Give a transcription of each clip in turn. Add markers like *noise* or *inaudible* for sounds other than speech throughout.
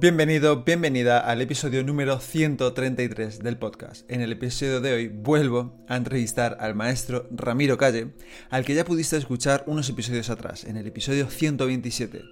Bienvenido, bienvenida al episodio número 133 del podcast. En el episodio de hoy vuelvo a entrevistar al maestro Ramiro Calle, al que ya pudiste escuchar unos episodios atrás, en el episodio 127.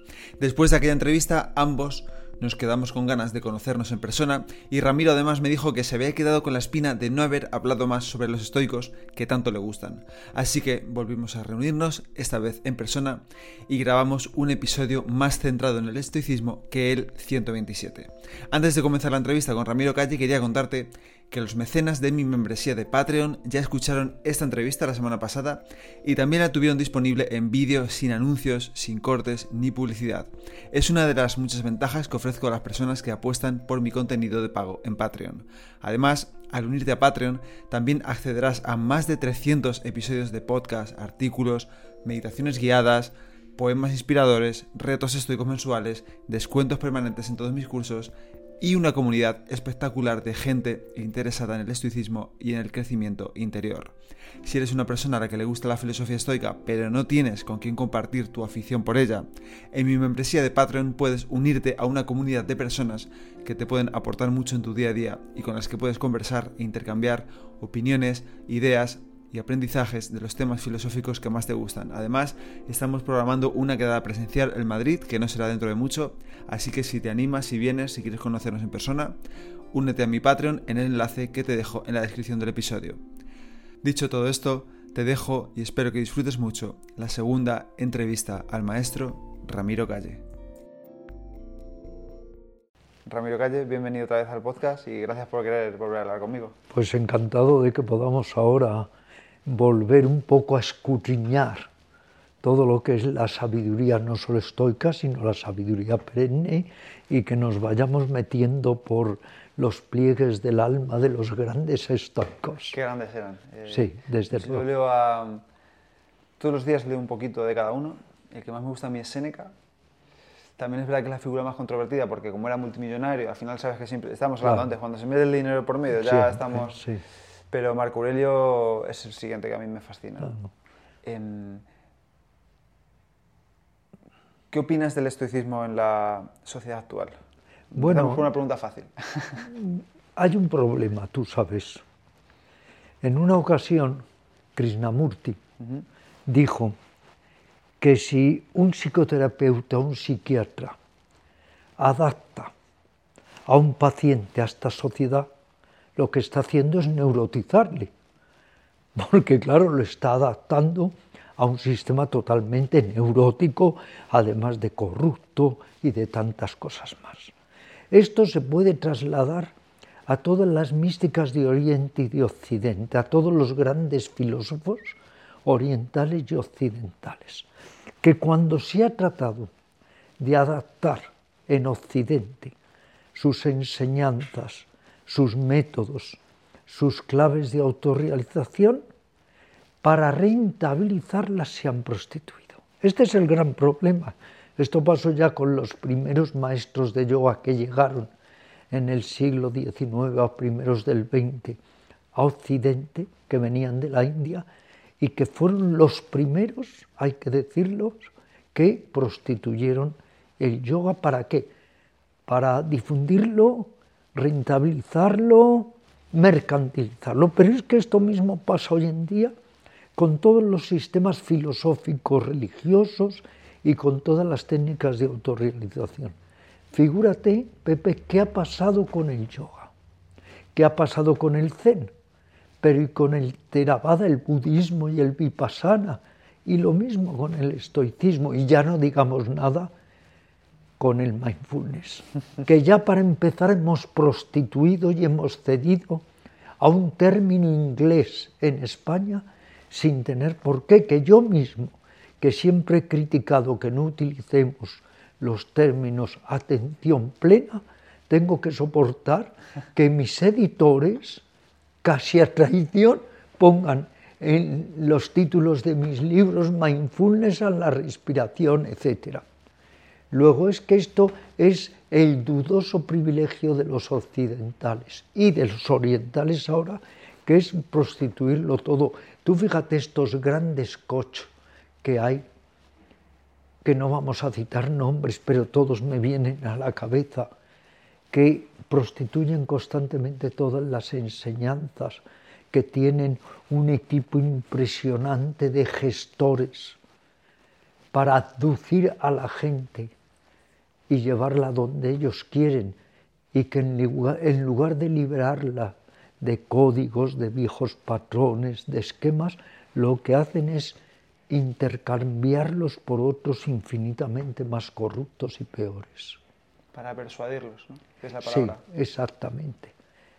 Después de aquella entrevista, ambos nos quedamos con ganas de conocernos en persona y Ramiro además me dijo que se había quedado con la espina de no haber hablado más sobre los estoicos que tanto le gustan. Así que volvimos a reunirnos, esta vez en persona, y grabamos un episodio más centrado en el estoicismo que el 127. Antes de comenzar la entrevista con Ramiro Calle quería contarte que los mecenas de mi membresía de Patreon ya escucharon esta entrevista la semana pasada y también la tuvieron disponible en vídeo sin anuncios, sin cortes ni publicidad. Es una de las muchas ventajas que ofrezco a las personas que apuestan por mi contenido de pago en Patreon. Además, al unirte a Patreon, también accederás a más de 300 episodios de podcast, artículos, meditaciones guiadas, poemas inspiradores, retos estoicos mensuales, descuentos permanentes en todos mis cursos y una comunidad espectacular de gente interesada en el estoicismo y en el crecimiento interior. Si eres una persona a la que le gusta la filosofía estoica, pero no tienes con quién compartir tu afición por ella, en mi membresía de Patreon puedes unirte a una comunidad de personas que te pueden aportar mucho en tu día a día y con las que puedes conversar e intercambiar opiniones, ideas, y aprendizajes de los temas filosóficos que más te gustan. Además, estamos programando una quedada presencial en Madrid, que no será dentro de mucho, así que si te animas, si vienes, si quieres conocernos en persona, únete a mi Patreon en el enlace que te dejo en la descripción del episodio. Dicho todo esto, te dejo y espero que disfrutes mucho la segunda entrevista al maestro Ramiro Calle. Ramiro Calle, bienvenido otra vez al podcast y gracias por querer volver a hablar conmigo. Pues encantado de que podamos ahora volver un poco a escudriñar todo lo que es la sabiduría no solo estoica, sino la sabiduría perenne y que nos vayamos metiendo por los pliegues del alma de los grandes estoicos. Qué grandes eran. Eh, sí, desde luego. Yo leo a, todos los días leo un poquito de cada uno. El que más me gusta a mí es Séneca. También es verdad que es la figura más controvertida porque como era multimillonario, al final sabes que siempre, estamos hablando antes, cuando se mete el dinero por medio ya estamos... Sí. Pero Marco Aurelio es el siguiente que a mí me fascina. Em, ¿Qué opinas del estoicismo en la sociedad actual? Bueno, una pregunta fácil. *laughs* hay un problema, tú sabes. En una ocasión, Krishnamurti dijo que si un psicoterapeuta o un psiquiatra adapta a un paciente a esta sociedad, lo que está haciendo es neurotizarle, porque claro, lo está adaptando a un sistema totalmente neurótico, además de corrupto y de tantas cosas más. Esto se puede trasladar a todas las místicas de Oriente y de Occidente, a todos los grandes filósofos orientales y occidentales, que cuando se ha tratado de adaptar en Occidente sus enseñanzas sus métodos, sus claves de autorrealización, para rentabilizarlas se han prostituido. Este es el gran problema. Esto pasó ya con los primeros maestros de yoga que llegaron en el siglo XIX a primeros del XX a Occidente, que venían de la India, y que fueron los primeros, hay que decirlo, que prostituyeron el yoga. ¿Para qué? Para difundirlo rentabilizarlo, mercantilizarlo. Pero es que esto mismo pasa hoy en día con todos los sistemas filosóficos religiosos y con todas las técnicas de autorrealización. Figúrate, Pepe, qué ha pasado con el yoga, qué ha pasado con el zen, pero y con el Theravada, el budismo y el vipassana, y lo mismo con el estoicismo, y ya no digamos nada con el mindfulness, que ya para empezar hemos prostituido y hemos cedido a un término inglés en España sin tener por qué, que yo mismo, que siempre he criticado que no utilicemos los términos atención plena, tengo que soportar que mis editores, casi a traición, pongan en los títulos de mis libros, mindfulness a la respiración, etc. Luego es que esto es el dudoso privilegio de los occidentales y de los orientales ahora, que es prostituirlo todo. Tú fíjate estos grandes coches que hay, que no vamos a citar nombres, pero todos me vienen a la cabeza, que prostituyen constantemente todas las enseñanzas, que tienen un equipo impresionante de gestores para aducir a la gente y llevarla donde ellos quieren y que en lugar, en lugar de liberarla de códigos, de viejos patrones, de esquemas, lo que hacen es intercambiarlos por otros infinitamente más corruptos y peores. Para persuadirlos, ¿no? Es la palabra. Sí, exactamente.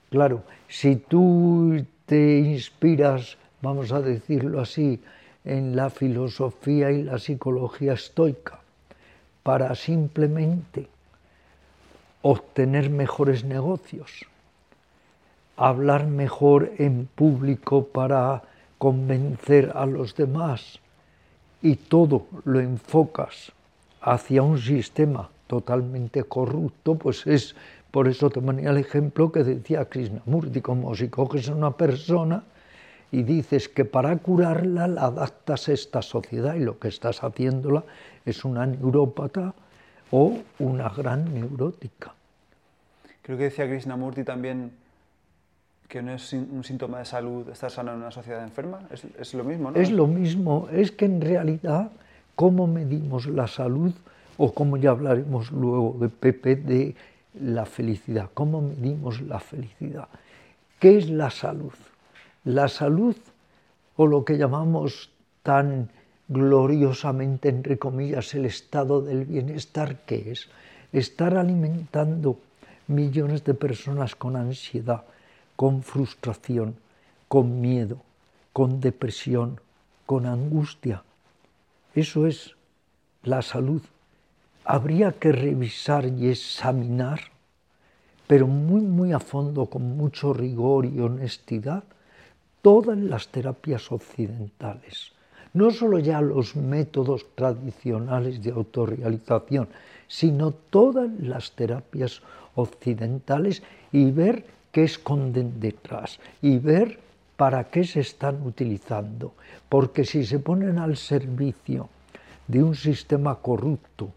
Claro, si tú te inspiras, vamos a decirlo así, en la filosofía y la psicología estoica, para simplemente obtener mejores negocios, hablar mejor en público para convencer a los demás y todo lo enfocas hacia un sistema totalmente corrupto, pues es, por eso te ponía el ejemplo que decía Krishnamurti, como si coges a una persona y dices que para curarla la adaptas a esta sociedad y lo que estás haciéndola es una neurópata o una gran neurótica. Creo que decía Krishnamurti también que no es un síntoma de salud estar sano en una sociedad enferma. Es, es lo mismo, ¿no? Es lo mismo. Es que en realidad, ¿cómo medimos la salud? O como ya hablaremos luego de Pepe, de la felicidad. ¿Cómo medimos la felicidad? ¿Qué es la salud? La salud, o lo que llamamos tan gloriosamente, entre comillas, el estado del bienestar, ¿qué es? Estar alimentando millones de personas con ansiedad, con frustración, con miedo, con depresión, con angustia. Eso es la salud. Habría que revisar y examinar, pero muy, muy a fondo, con mucho rigor y honestidad, todas las terapias occidentales. No solo ya los métodos tradicionales de autorrealización, sino todas las terapias occidentales y ver qué esconden detrás y ver para qué se están utilizando. Porque si se ponen al servicio de un sistema corrupto,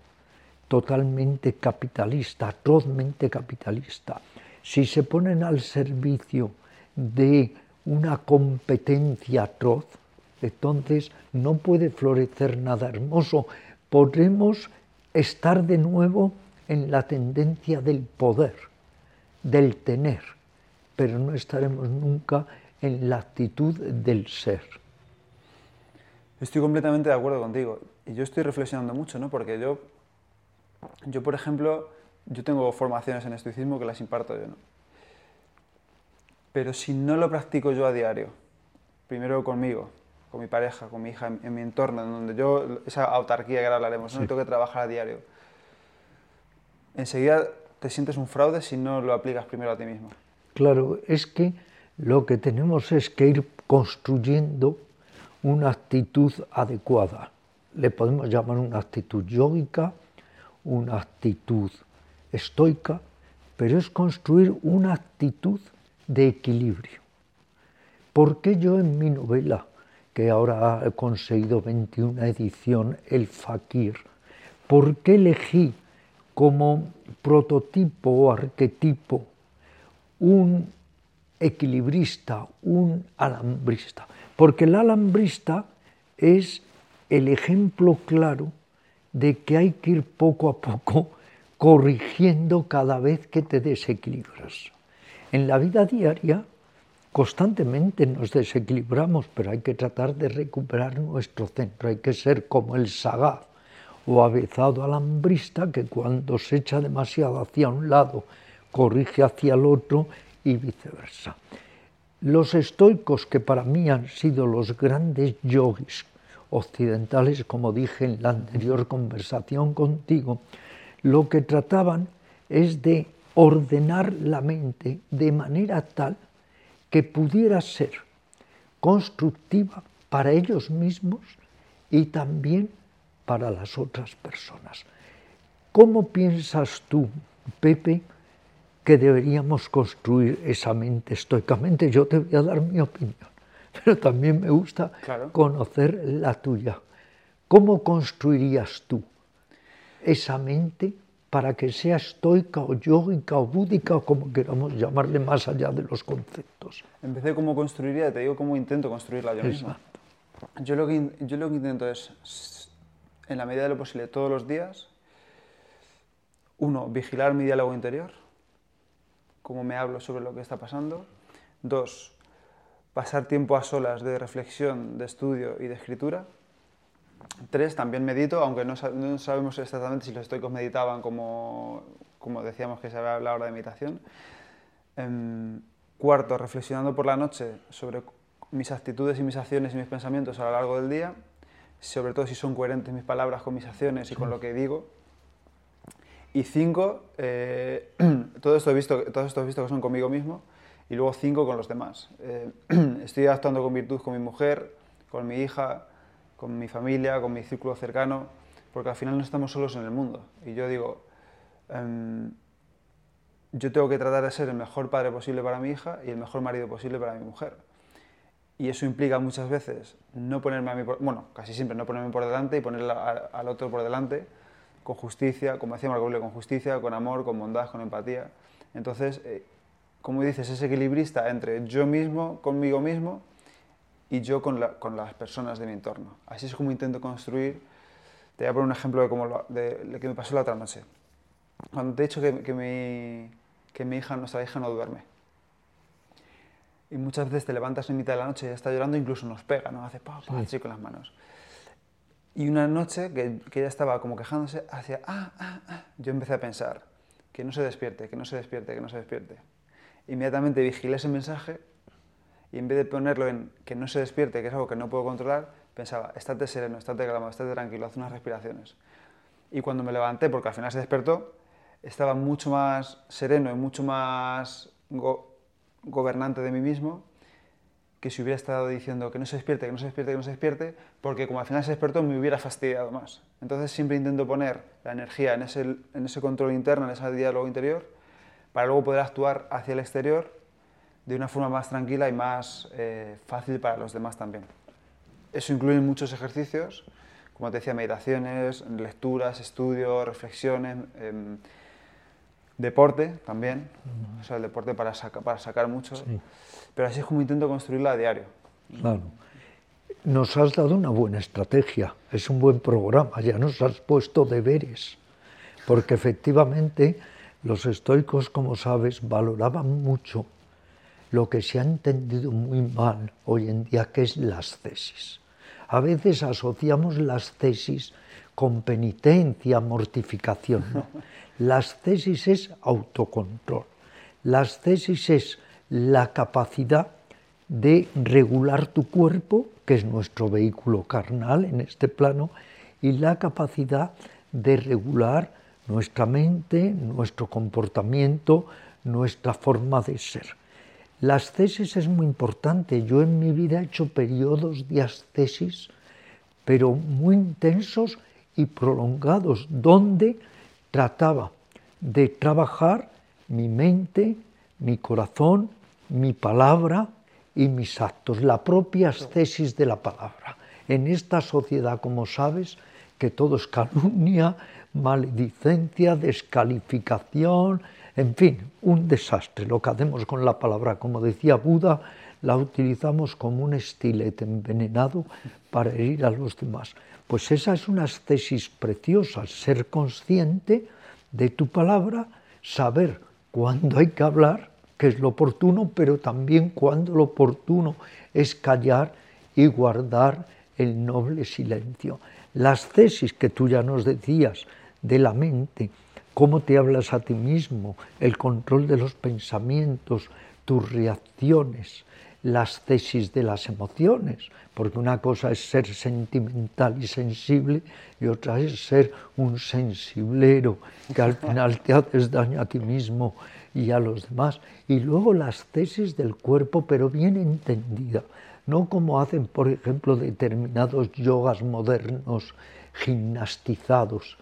totalmente capitalista, atrozmente capitalista, si se ponen al servicio de una competencia atroz, entonces no puede florecer nada hermoso. Podremos estar de nuevo en la tendencia del poder, del tener pero no estaremos nunca en la actitud del ser. Estoy completamente de acuerdo contigo. Y yo estoy reflexionando mucho, ¿no? Porque yo, yo por ejemplo, yo tengo formaciones en estoicismo que las imparto yo, ¿no? Pero si no lo practico yo a diario, primero conmigo, con mi pareja, con mi hija, en, mi entorno, en donde yo, esa autarquía que ahora hablaremos, no tengo que trabajar a diario, enseguida te sientes un fraude si no lo aplicas primero a ti mismo. Claro, es que lo que tenemos es que ir construyendo una actitud adecuada. Le podemos llamar una actitud yógica, una actitud estoica, pero es construir una actitud de equilibrio. ¿Por qué yo en mi novela, que ahora he conseguido 21 edición, El Fakir, por qué elegí como prototipo o arquetipo un equilibrista, un alambrista, porque el alambrista es el ejemplo claro de que hay que ir poco a poco corrigiendo cada vez que te desequilibras. En la vida diaria constantemente nos desequilibramos, pero hay que tratar de recuperar nuestro centro, hay que ser como el sagaz o avezado alambrista que cuando se echa demasiado hacia un lado corrige hacia el otro y viceversa. Los estoicos, que para mí han sido los grandes yogis occidentales, como dije en la anterior conversación contigo, lo que trataban es de ordenar la mente de manera tal que pudiera ser constructiva para ellos mismos y también para las otras personas. ¿Cómo piensas tú, Pepe, que deberíamos construir esa mente estoicamente? Yo te voy a dar mi opinión, *laughs* pero también me gusta conocer la tuya. ¿Cómo construirías tú esa mente para que sea estoica o yógica o búdica o como queramos llamarle más allá de los conceptos? Empecé cómo construiría, te digo cómo intento construirla yo mismo. Yo lo, que, yo lo que intento es, en la medida de lo posible, todos los días, uno, vigilar mi diálogo interior, cómo me hablo sobre lo que está pasando. Dos, pasar tiempo a solas de reflexión, de estudio y de escritura. Tres, también medito, aunque no, sabemos exactamente si los estoicos meditaban como, como decíamos que se había hablado ahora de meditación. Em, cuarto, reflexionando por la noche sobre mis actitudes y mis acciones y mis pensamientos a lo largo del día, sobre todo si son coherentes mis palabras con mis acciones y con lo que digo. Y cinco, eh, *clears throat* todo, esto he visto, todo esto he visto que son conmigo mismo, y luego cinco con los demás. Eh, *clears throat* estoy actuando con virtud con mi mujer, con mi hija, con mi familia, con mi círculo cercano, porque al final no estamos solos en el mundo. Y yo digo, em, yo tengo que tratar de ser el mejor padre posible para mi hija y el mejor marido posible para mi mujer y eso implica muchas veces no ponerme a mí, por, bueno, casi siempre no ponerme por delante y poner al otro por delante con justicia, como decía Marco con justicia, con amor, con bondad, con empatía. Entonces, eh, como dices, es equilibrista entre yo mismo, conmigo mismo, y yo con, las personas de mi entorno. Así es como intento construir. Te voy a poner un ejemplo de, cómo lo, de, que me pasó la otra noche. Cuando te he dicho que, que, mi, que mi hija, nuestra hija no duerme y muchas veces te levantas en mitad de la noche y ella está llorando, incluso nos pega, ¿no? Hace pa, pa, así con las manos. Y una noche que, que, ella estaba como quejándose, hacía, ah, ah, ah, yo empecé a pensar, que no se despierte, que no se despierte, que no se despierte. Inmediatamente vigilé ese mensaje y en vez de ponerlo en que no se despierte, que es algo que no puedo controlar, pensaba, estate sereno, estate calmado, estate tranquilo, haz unas respiraciones. Y cuando me levanté, porque al final se despertó, estaba mucho más sereno y mucho más gobernante de mí mismo que si hubiera estado diciendo que no se despierte, que no se despierte, que no se despierte, porque como al final se despertó me hubiera fastidiado más. Entonces siempre intento poner la energía en ese, en ese control interno, en ese diálogo interior, para luego poder actuar hacia el exterior de una forma más tranquila y más eh, fácil para los demás también. Eso incluye muchos ejercicios, como te decía, meditaciones, lecturas, estudios, reflexiones. Em, Deporte también, o sea, el deporte para, para sacar mucho, pero así es como intento construirla a diario. Claro. Nos has dado una buena estrategia, es un buen programa, ya nos has puesto deberes, porque efectivamente los estoicos, como sabes, valoraban mucho lo que se ha entendido muy mal hoy en día, que es las tesis. A veces asociamos las tesis con penitencia, mortificación. No. Las tesis es autocontrol. Las tesis es la capacidad de regular tu cuerpo, que es nuestro vehículo carnal en este plano, y la capacidad de regular nuestra mente, nuestro comportamiento, nuestra forma de ser. Las tesis es muy importante. Yo en mi vida he hecho periodos de ascesis, pero muy intensos y prolongados, donde trataba de trabajar mi mente, mi corazón, mi palabra y mis actos, la propia tesis de la palabra. En esta sociedad, como sabes, que todo es calumnia, maledicencia, descalificación, en fin, un desastre. Lo que hacemos con la palabra, como decía Buda, la utilizamos como un estilete envenenado para herir a los demás. Pues esa es una tesis preciosa, ser consciente de tu palabra, saber cuándo hay que hablar, que es lo oportuno, pero también cuándo lo oportuno es callar y guardar el noble silencio. Las tesis que tú ya nos decías de la mente, cómo te hablas a ti mismo, el control de los pensamientos, tus reacciones, las tesis de las emociones, porque una cosa es ser sentimental y sensible y otra es ser un sensiblero, que al *laughs* final te haces daño a ti mismo y a los demás. Y luego las tesis del cuerpo, pero bien entendida, no como hacen, por ejemplo, determinados yogas modernos gimnastizados,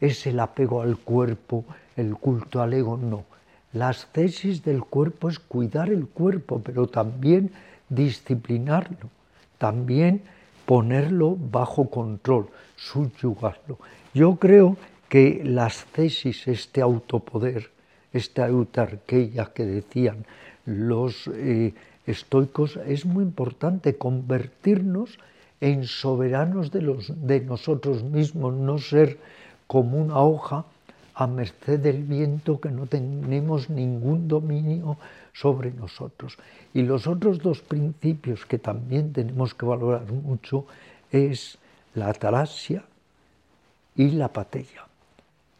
es el apego al cuerpo, el culto al ego, no. Las tesis del cuerpo es cuidar el cuerpo, pero también disciplinarlo, también ponerlo bajo control, subyugarlo. Yo creo que las tesis, este autopoder, esta eutarquía que decían los eh, estoicos, es muy importante convertirnos en soberanos de, los, de nosotros mismos, no ser como una hoja a merced del viento que no tenemos ningún dominio sobre nosotros. Y los otros dos principios que también tenemos que valorar mucho es la atarasia y la apatía.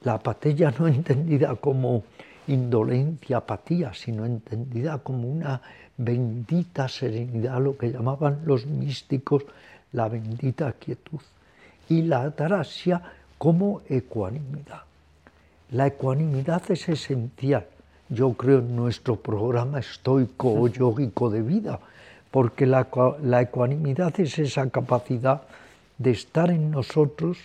La apatía no entendida como indolencia, apatía, sino entendida como una bendita serenidad, lo que llamaban los místicos la bendita quietud. Y la atarasia como ecuanimidad. La ecuanimidad es esencial, yo creo, en nuestro programa estoico o *laughs* yógico de vida, porque la, la ecuanimidad es esa capacidad de estar en nosotros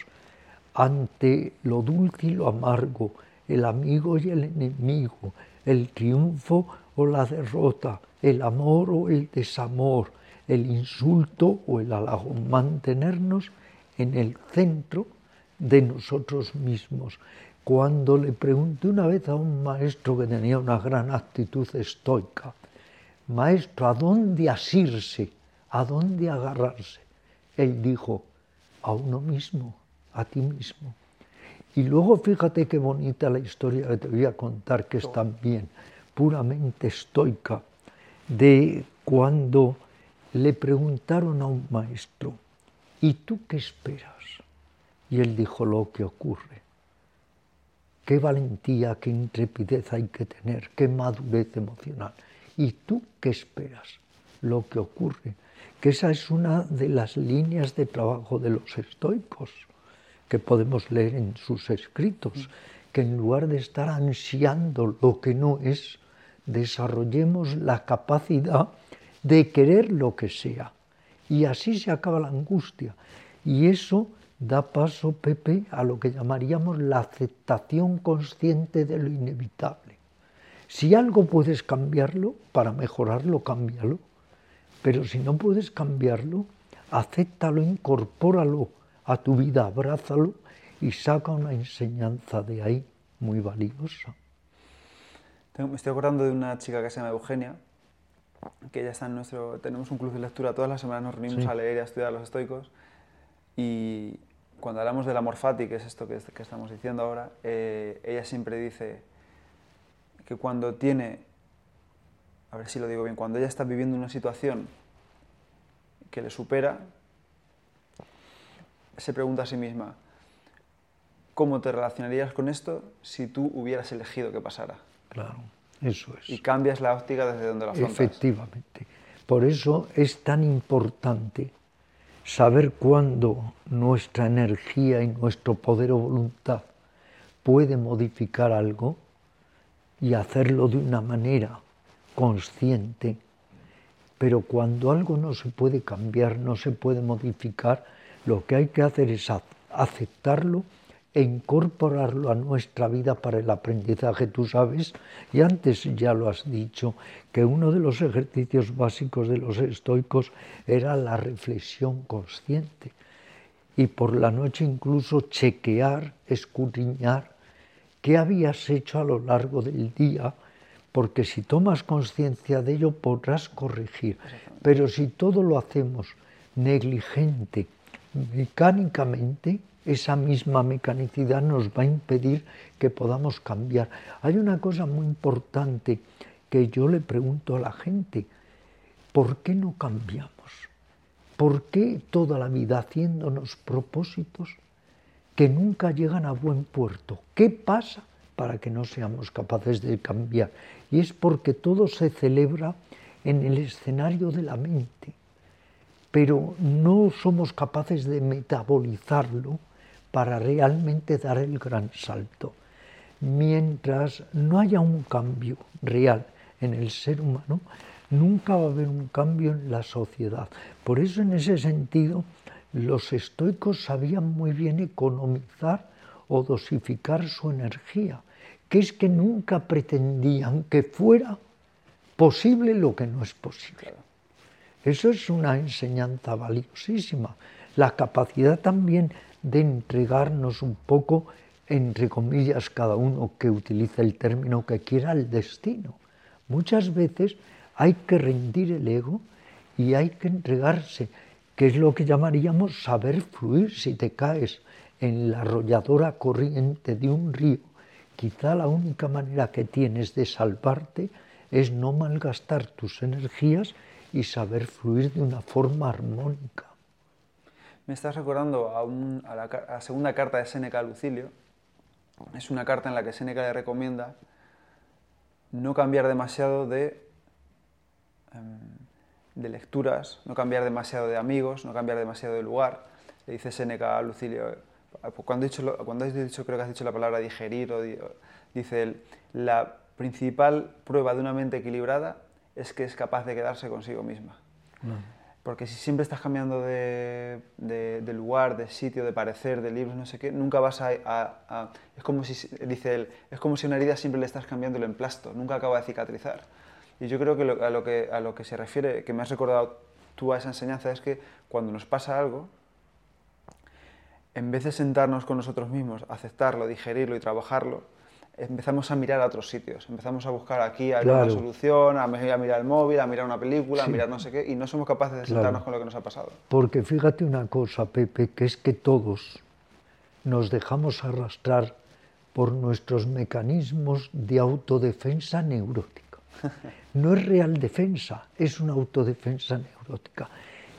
ante lo dulce y lo amargo, el amigo y el enemigo, el triunfo o la derrota, el amor o el desamor, el insulto o el halago, mantenernos en el centro de nosotros mismos. Cuando le pregunté una vez a un maestro que tenía una gran actitud estoica, maestro, ¿a dónde asirse? ¿A dónde agarrarse? Él dijo, a uno mismo, a ti mismo. Y luego fíjate qué bonita la historia que te voy a contar, que es también puramente estoica, de cuando le preguntaron a un maestro, ¿y tú qué esperas? Y él dijo lo que ocurre. Qué valentía, qué intrepidez hay que tener, qué madurez emocional. ¿Y tú qué esperas? Lo que ocurre. Que esa es una de las líneas de trabajo de los estoicos que podemos leer en sus escritos, que en lugar de estar ansiando lo que no es, desarrollemos la capacidad de querer lo que sea. Y así se acaba la angustia. Y eso da paso, Pepe, a lo que llamaríamos la aceptación consciente de lo inevitable. Si algo puedes cambiarlo, para mejorarlo, cámbialo. Pero si no puedes cambiarlo, acéptalo, incorpóralo a tu vida, abrázalo y saca una enseñanza de ahí muy valiosa. Me estoy acordando de una chica que se llama Eugenia, que ya está en nuestro, tenemos un club de lectura, todas las semanas nos reunimos a leer y a estudiar los estoicos, y cuando hablamos del amor fati, que es esto que, que estamos diciendo ahora, eh, ella siempre dice que cuando tiene, a ver si lo digo bien, cuando ella está viviendo una situación que le supera, se pregunta a sí misma, ¿cómo te relacionarías con esto si tú hubieras elegido que pasara? Claro. Eso es. Y cambias la óptica desde donde la afrontas. Efectivamente. Por eso es tan importante saber cuándo nuestra energía y nuestro poder o voluntad puede modificar algo y hacerlo de una manera consciente. Pero cuando algo no se puede cambiar, no se puede modificar, lo que hay que hacer es aceptarlo e incorporarlo a nuestra vida para el aprendizaje. Tú sabes, y antes ya lo has dicho, que uno de los ejercicios básicos de los estoicos era la reflexión consciente. Y por la noche incluso chequear, escudriñar qué habías hecho a lo largo del día, porque si tomas conciencia de ello podrás corregir. Pero si todo lo hacemos negligente, mecánicamente, esa misma mecanicidad nos va a impedir que podamos cambiar. Hay una cosa muy importante que yo le pregunto a la gente, ¿por qué no cambiamos? ¿Por qué toda la vida haciéndonos propósitos que nunca llegan a buen puerto? ¿Qué pasa para que no seamos capaces de cambiar? Y es porque todo se celebra en el escenario de la mente, pero no somos capaces de metabolizarlo para realmente dar el gran salto. mientras no haya un cambio real en el ser humano, nunca va a haber un cambio en la sociedad. Por eso en ese sentido los estoicos sabían muy bien economizar o dosificar su energía, que es que nunca pretendían que fuera posible lo que no es posible. Eso es una enseñanza valiosísima. La capacidad también de entregarnos un poco, entre comillas, cada uno que utilice el término que quiera, al destino. Muchas veces hay que rendir el ego y hay que entregarse, que es lo que llamaríamos saber fluir si te caes en la arrolladora corriente de un río. Quizá la única manera que tienes de salvarte es no malgastar tus energías y saber fluir de una forma armónica. Me estás recordando a, la, segunda carta de Séneca a Lucilio. Es una carta en la que Séneca le recomienda no cambiar demasiado de, em, lecturas, no cambiar demasiado de amigos, no cambiar demasiado de lugar. Le dice Séneca a Lucilio, cuando, dicho, has dicho, creo que has dicho la palabra digerir, dice él, la principal prueba de una mente equilibrada es que es capaz de quedarse consigo misma. Porque si siempre estás cambiando de, lugar, de sitio, de parecer, de libros, no sé qué, nunca vas a, Es como si, dice él, es como si una herida siempre le estás cambiando el emplasto, nunca acaba de cicatrizar. Y yo creo que, a, lo que a lo que se refiere, que me has recordado tú a esa enseñanza, es que cuando nos pasa algo, en vez de sentarnos con nosotros mismos, aceptarlo, digerirlo y trabajarlo, empezamos a mirar a otros sitios, empezamos a buscar aquí a una solución, a, mirar el móvil, a mirar una película, a mirar no sé qué, y no somos capaces de sentarnos con lo que nos ha pasado. Porque fíjate una cosa, Pepe, que es que todos nos dejamos arrastrar por nuestros mecanismos de autodefensa neurótica. No es real defensa, es una autodefensa neurótica.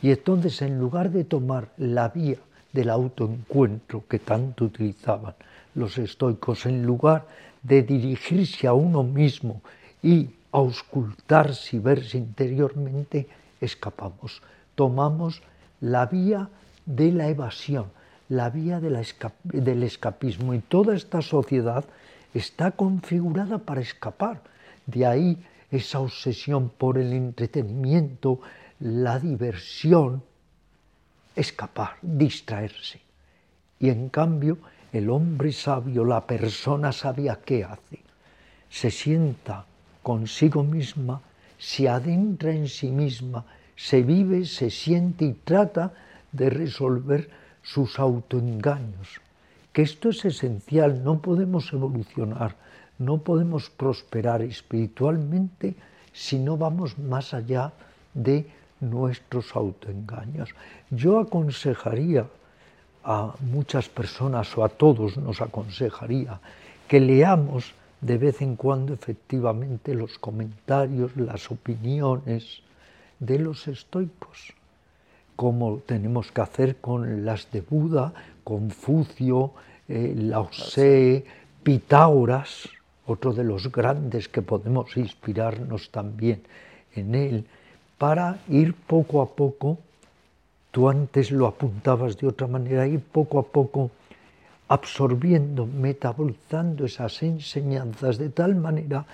Y entonces, en lugar de tomar la vía del autoencuentro que tanto utilizaban los estoicos, en lugar de dirigirse a uno mismo y auscultarse y verse interiormente, escapamos. Tomamos la vía de la evasión, la vía del escapismo. Y toda esta sociedad está configurada para escapar. De ahí esa obsesión por el entretenimiento, la diversión, escapar, distraerse. Y en cambio, el hombre sabio, la persona sabia, ¿qué hace? Se sienta consigo misma, se adentra en sí misma, se vive, se siente y trata de resolver sus autoengaños. Que esto es esencial, no podemos evolucionar, no podemos prosperar espiritualmente si no vamos más allá de nuestros autoengaños. Yo aconsejaría a muchas personas o a todos nos aconsejaría que leamos de vez en cuando efectivamente los comentarios, las opiniones de los estoicos, como tenemos que hacer con las de Buda, Confucio, eh, Lao Tse, Pitágoras, otro de los grandes que podemos inspirarnos también en él, para ir poco a poco Tú antes lo apuntabas de otra manera y poco a poco absorbiendo, metabolizando esas enseñanzas de tal manera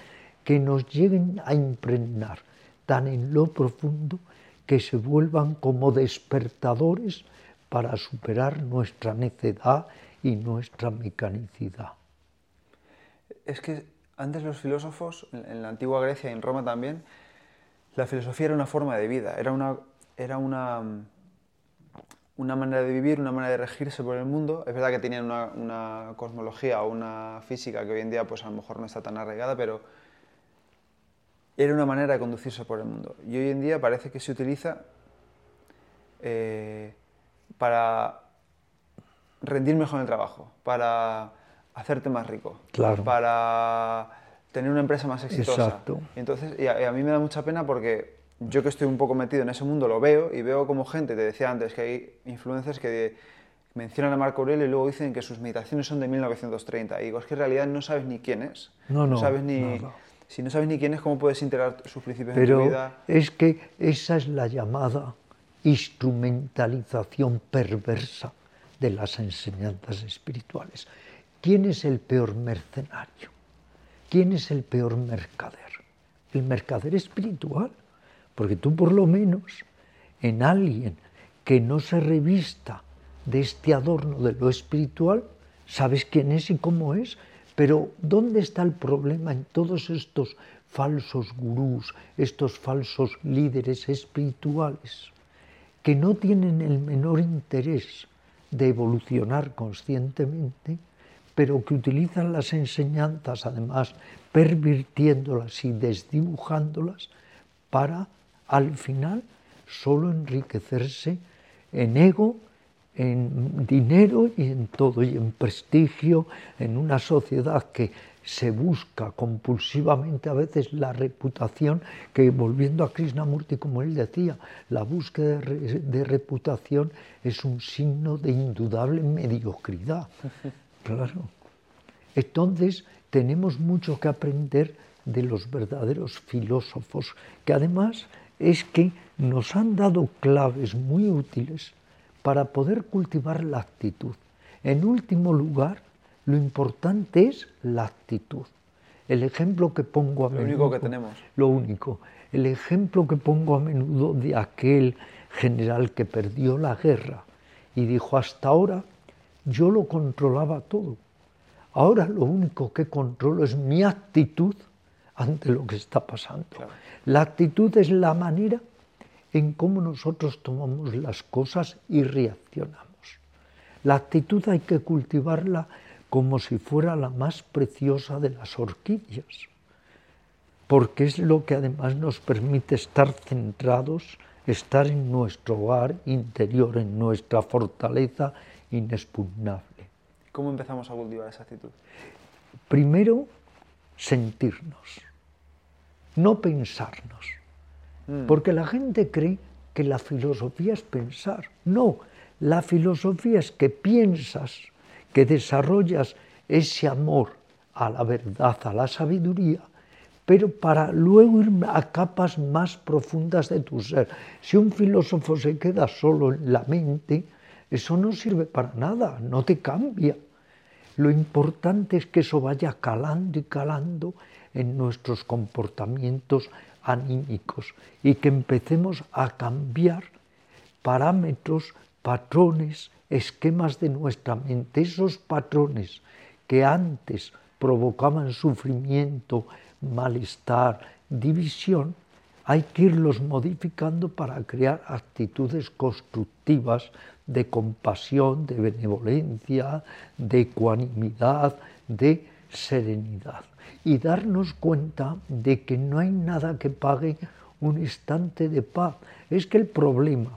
que nos lleguen a impregnar tan en lo profundo que se vuelvan como despertadores para superar nuestra necedad y nuestra mecanicidad. Es que antes los filósofos, en la antigua Grecia y en Roma también, la filosofía era una forma de vida, era una, era una una manera de vivir, una manera de regirse por el mundo. Es verdad que tenían una, cosmología o una física que hoy en día pues a lo mejor no está tan arraigada, pero era una manera de conducirse por el mundo. Y hoy en día parece que se utiliza eh, para rendir mejor en el trabajo, para hacerte más rico, para tener una empresa más exitosa. Exacto. entonces, y a mí me da mucha pena porque yo que estoy un poco metido en ese mundo lo veo y veo como gente, te decía antes, que hay influencers que mencionan a Marco Aurelio y luego dicen que sus meditaciones son de 1930. Y digo, es que en realidad no sabes ni quién es. No, no. sabes ni, Si no sabes ni quién es, ¿cómo puedes integrar sus principios en tu vida? Es que esa es la llamada instrumentalización perversa de las enseñanzas espirituales. ¿quién es el peor mercenario? ¿Quién es el peor mercader? El mercader espiritual, porque tú por lo menos en alguien que no se revista de este adorno de lo espiritual, sabes quién es y cómo es, pero ¿dónde está el problema en todos estos falsos gurús, estos falsos líderes espirituales, que no tienen el menor interés de evolucionar conscientemente, pero que utilizan las enseñanzas, además, pervirtiéndolas y desdibujándolas para, al final, solo enriquecerse en ego, en dinero y en todo, y en prestigio, en una sociedad que se busca compulsivamente a veces la reputación, que volviendo a Krishnamurti, como él decía, la búsqueda de, reputación es un signo de indudable mediocridad. *laughs* Claro. Entonces, tenemos mucho que aprender de los verdaderos filósofos, que además es que nos han dado claves muy útiles para poder cultivar la actitud. En último lugar, lo importante es la actitud. El ejemplo que pongo a menudo. Lo único que tenemos. Lo único. El ejemplo que pongo a menudo de aquel general que perdió la guerra y dijo: Hasta ahora yo lo controlaba todo. Ahora lo único que controlo es mi actitud ante lo que está pasando. La actitud es la manera en cómo nosotros tomamos las cosas y reaccionamos. La actitud hay que cultivarla como si fuera la más preciosa de las orquídeas, porque es lo que además nos permite estar centrados, estar en nuestro hogar interior, en nuestra fortaleza inexpugnable. ¿Cómo empezamos a cultivar esa actitud? Primero, sentirnos, no pensarnos, mm. porque la gente cree que la filosofía es pensar. No, la filosofía es que piensas que desarrollas ese amor a la verdad, a la sabiduría, pero para luego ir a capas más profundas de tu ser. Si un filósofo se queda solo en la mente, eso no sirve para nada, no te cambia. Lo importante es que eso vaya calando y calando en nuestros comportamientos anímicos y que empecemos a cambiar parámetros, patrones, esquemas de nuestra mente, esos patrones que antes provocaban sufrimiento, malestar, división, hay que irlos modificando para crear actitudes constructivas de compasión, de benevolencia, de ecuanimidad, de serenidad. Y darnos cuenta de que no hay nada que pague un instante de paz. Es que el problema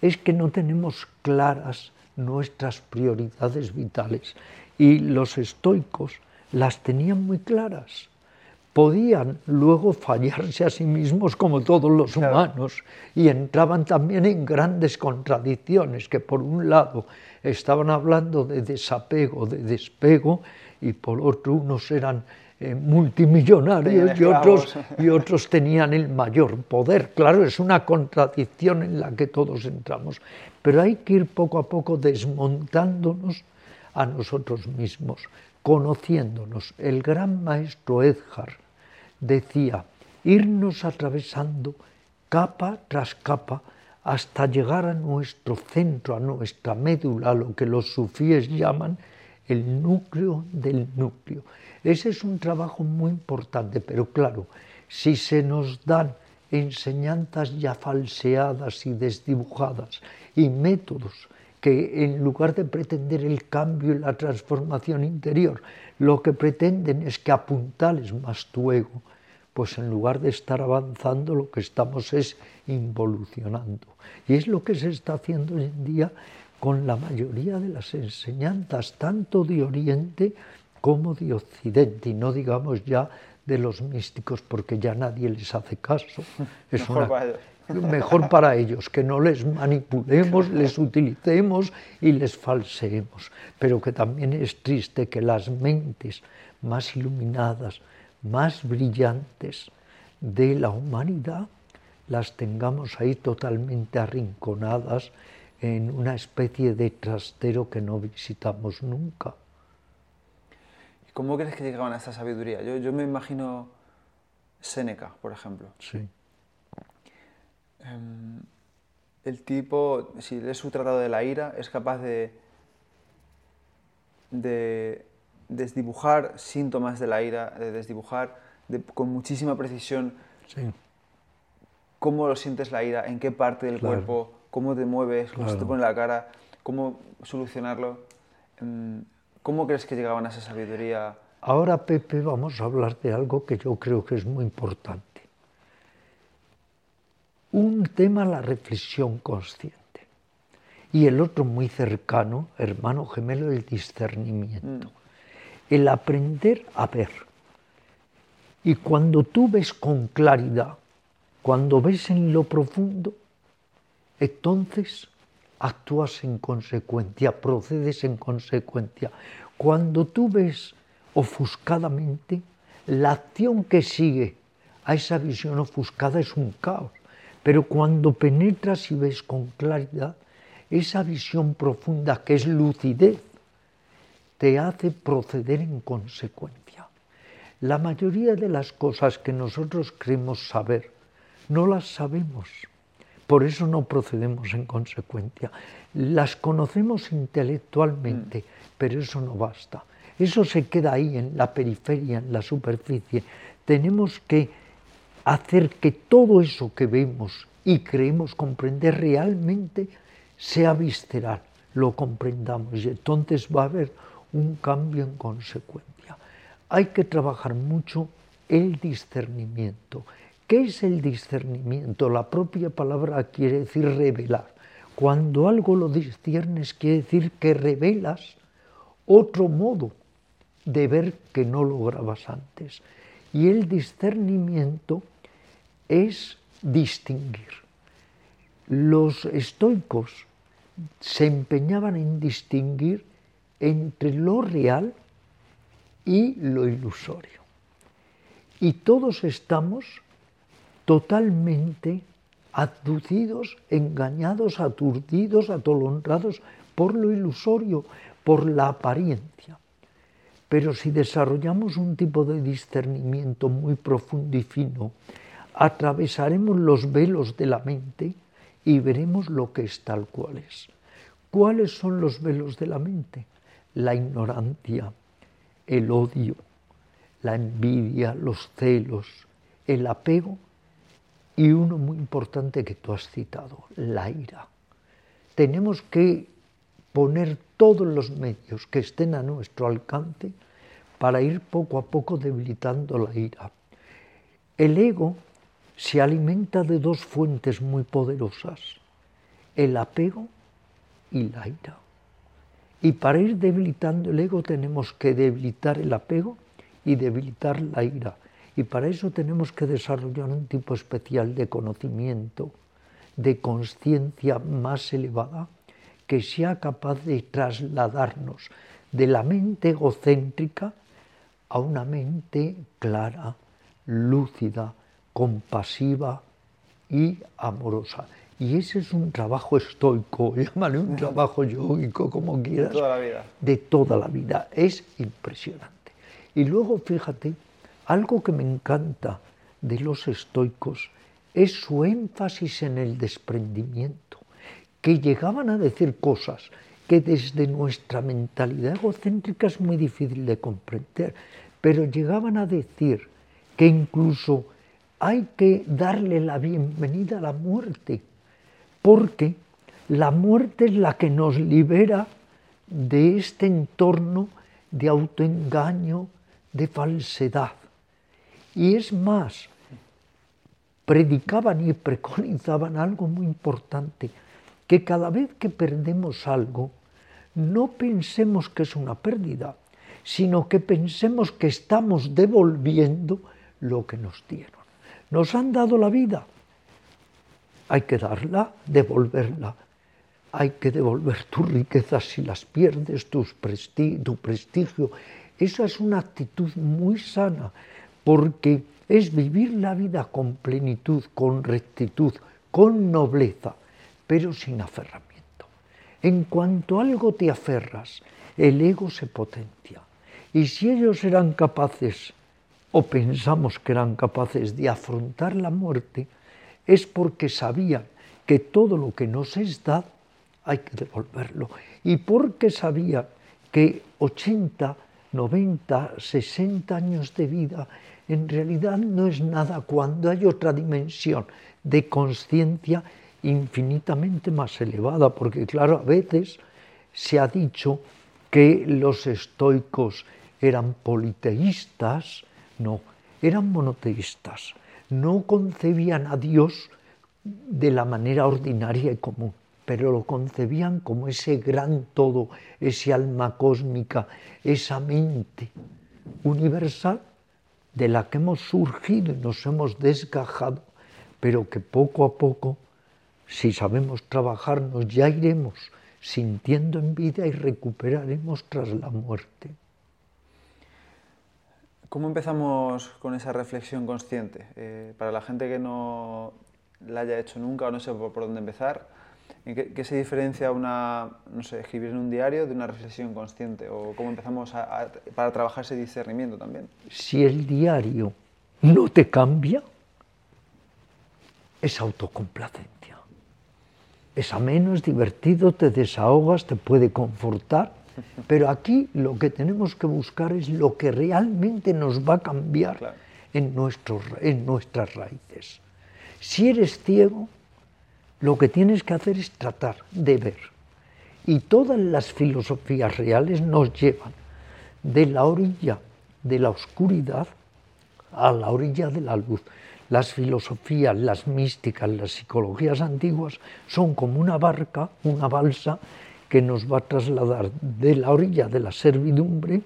es que no tenemos claras nuestras prioridades vitales. Y los estoicos las tenían muy claras. Podían luego fallarse a sí mismos como todos los humanos y entraban también en grandes contradicciones, que por un lado estaban hablando de desapego, de despego, y por otro unos eran eh, multimillonarios y otros, y otros tenían el mayor poder. Claro, es una contradicción en la que todos entramos, pero hay que ir poco a poco desmontándonos a nosotros mismos, conociéndonos. El gran maestro Edgar decía, irnos atravesando capa tras capa hasta llegar a nuestro centro, a nuestra médula, lo que los sufíes llaman el núcleo del núcleo. Ese es un trabajo muy importante, pero claro, si se nos dan enseñanzas ya falseadas y desdibujadas y métodos que en lugar de pretender el cambio y la transformación interior, lo que pretenden es que apuntales más tu ego, pues en lugar de estar avanzando lo que estamos es involucionando. Y es lo que se está haciendo hoy en día con la mayoría de las enseñanzas, tanto de Oriente como de Occidente, y no digamos ya de los místicos, porque ya nadie les hace caso. *laughs* Es mejor, para ellos. mejor para ellos, que no les manipulemos, les utilicemos y les falseemos. Pero que también es triste que las mentes más iluminadas, más brillantes de la humanidad, las tengamos ahí totalmente arrinconadas en una especie de trastero que no visitamos nunca. ¿Cómo crees que llegaban a esta sabiduría? Yo, yo me imagino Séneca, por ejemplo. Sí. Em, el tipo, si lees su tratado de la ira, es capaz de, de desdibujar síntomas de la ira, de desdibujar con muchísima precisión Sí. cómo lo sientes la ira, en qué parte del Claro. cuerpo, cómo te mueves, cómo se te pone la cara, cómo solucionarlo. Em, ¿Cómo crees que llegaban a esa sabiduría? Ahora, Pepe, vamos a hablar de algo que yo creo que es muy importante. Un tema, la reflexión consciente. Y el otro muy cercano, hermano gemelo, el discernimiento. El aprender a ver. Y cuando tú ves con claridad, cuando ves en lo profundo, entonces actúas en consecuencia, procedes en consecuencia. Cuando tú ves ofuscadamente, la acción que sigue a esa visión ofuscada es un caos. Pero cuando penetras y ves con claridad, esa visión profunda que es lucidez, te hace proceder en consecuencia. La mayoría de las cosas que nosotros creemos saber, no las sabemos. Por eso no procedemos en consecuencia. Las conocemos intelectualmente, pero eso no basta. Eso se queda ahí en la periferia, en la superficie. Tenemos que hacer que todo eso que vemos y creemos comprender realmente sea visceral, lo comprendamos y entonces va a haber un cambio en consecuencia. Hay que trabajar mucho el discernimiento. ¿Qué es el discernimiento? La propia palabra quiere decir revelar. Cuando algo lo disciernes quiere decir que revelas otro modo de ver que no lograbas antes. Y el discernimiento es distinguir. Los estoicos se empeñaban en distinguir entre lo real y lo ilusorio. Y todos estamos totalmente abducidos, engañados, aturdidos, atolondrados por lo ilusorio, por la apariencia. Pero si desarrollamos un tipo de discernimiento muy profundo y fino, atravesaremos los velos de la mente y veremos lo que es tal cual es. ¿Cuáles son los velos de la mente? La ignorancia, el odio, la envidia, los celos, el apego y uno muy importante que tú has citado, la ira. Tenemos que poner todos los medios que estén a nuestro alcance para ir poco a poco debilitando la ira. El ego se alimenta de dos fuentes muy poderosas, el apego y la ira. Y para ir debilitando el ego tenemos que debilitar el apego y debilitar la ira. Y para eso tenemos que desarrollar un tipo especial de conocimiento, de conciencia más elevada, que sea capaz de trasladarnos de la mente egocéntrica a una mente clara, lúcida, compasiva y amorosa. Y ese es un trabajo estoico, *laughs* llámale un trabajo yógico, como quieras, toda la vida. de toda la vida. Es impresionante. Y luego, fíjate, algo que me encanta de los estoicos es su énfasis en el desprendimiento, que llegaban a decir cosas que desde nuestra mentalidad egocéntrica es muy difícil de comprender, pero llegaban a decir que incluso hay que darle la bienvenida a la muerte, porque la muerte es la que nos libera de este entorno de autoengaño, de falsedad. Y es más, predicaban y preconizaban algo muy importante, que cada vez que perdemos algo, no pensemos que es una pérdida, sino que pensemos que estamos devolviendo lo que nos dieron. Nos han dado la vida, hay que darla, devolverla. Hay que devolver tus riquezas si las pierdes, tu prestigio. Esa es una actitud muy sana, porque es vivir la vida con plenitud, con rectitud, con nobleza, pero sin aferramiento. En cuanto algo te aferras, el ego se potencia. Y si ellos eran capaces, o pensamos que eran capaces de afrontar la muerte, es porque sabían que todo lo que nos es dado hay que devolverlo. Y porque sabían que 80, 90, 60 años de vida en realidad no es nada cuando hay otra dimensión de conciencia infinitamente más elevada, porque claro, a veces se ha dicho que los estoicos eran politeístas, no, eran monoteístas, no concebían a Dios de la manera ordinaria y común, pero lo concebían como ese gran todo, ese alma cósmica, esa mente universal de la que hemos surgido y nos hemos desgajado, pero que poco a poco, si sabemos trabajarnos, ya iremos sintiendo en vida y recuperaremos tras la muerte. ¿Cómo empezamos con esa reflexión consciente? Eh, para la gente que no la haya hecho nunca o no sé por, dónde empezar, qué, se diferencia una, no sé, escribir en un diario de una reflexión consciente? ¿O cómo empezamos para trabajar ese discernimiento también? Si el diario no te cambia, es autocomplacencia. Es ameno, es divertido, te desahogas, te puede confortar, *laughs* pero aquí lo que tenemos que buscar es lo que realmente nos va a cambiar en, en nuestras raíces. Si eres ciego, lo que tienes que hacer es tratar de ver. Y todas las filosofías reales nos llevan de la orilla de la oscuridad a la orilla de la luz. Las filosofías, las místicas, las psicologías antiguas son como una barca, una balsa que nos va a trasladar de la orilla de la servidumbre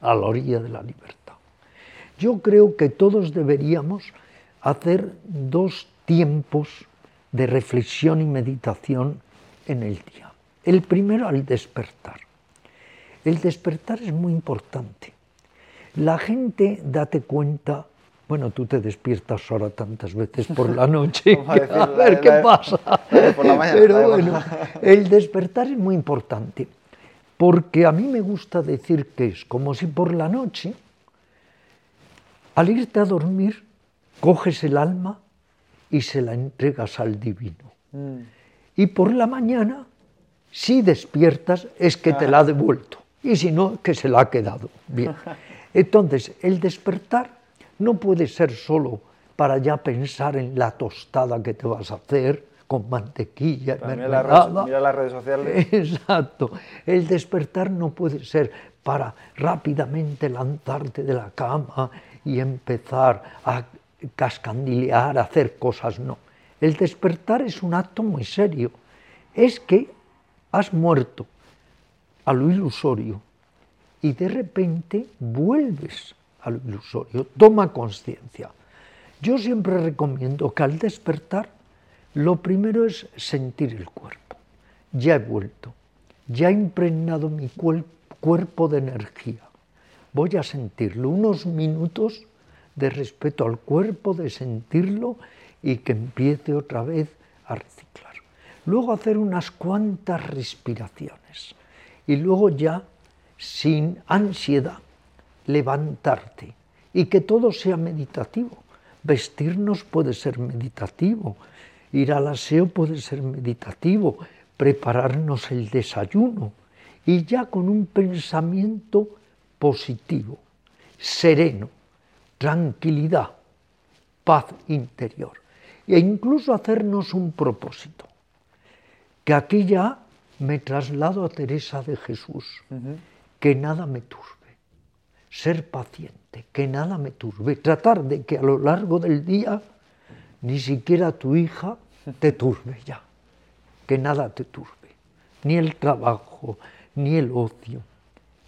a la orilla de la libertad. Yo creo que todos deberíamos hacer dos tiempos de reflexión y meditación en el día. El primero al despertar. El despertar es muy importante. La gente, date cuenta, bueno, tú te despiertas ahora tantas veces por la *laughs* noche, a, ver qué pasa. Pero bueno, el despertar es muy importante, porque a mí me gusta decir que es como si por la noche, al irte a dormir, coges el alma y se la entregas al divino. Mm. Y por la mañana, si despiertas, es que te la ha devuelto, y si no, que se la ha quedado. Bien. *laughs* Entonces, el despertar no puede ser solo para ya pensar en la tostada que te vas a hacer con mantequilla, mira, mira las redes sociales. *laughs* Exacto. El despertar no puede ser para rápidamente lanzarte de la cama y empezar a cascandilear, hacer cosas, no. El despertar es un acto muy serio. Es que has muerto a lo ilusorio y de repente vuelves a lo ilusorio, toma conciencia. Yo siempre recomiendo que al despertar lo primero es sentir el cuerpo. Ya he vuelto, ya he impregnado mi cuerpo de energía. Voy a sentirlo unos minutos de respeto al cuerpo, de sentirlo y que empiece otra vez a reciclar. Luego hacer unas cuantas respiraciones. Y luego ya sin ansiedad levantarte. Y que todo sea meditativo. Vestirnos puede ser meditativo, ir al aseo puede ser meditativo, prepararnos el desayuno. Y ya con un pensamiento positivo, sereno, tranquilidad, paz interior. E incluso hacernos un propósito, que aquí ya me traslado a Teresa de Jesús, que nada me turbe. Ser paciente, que nada me turbe, tratar de que a lo largo del día ni siquiera tu hija te turbe ya, que nada te turbe, ni el trabajo, ni el ocio,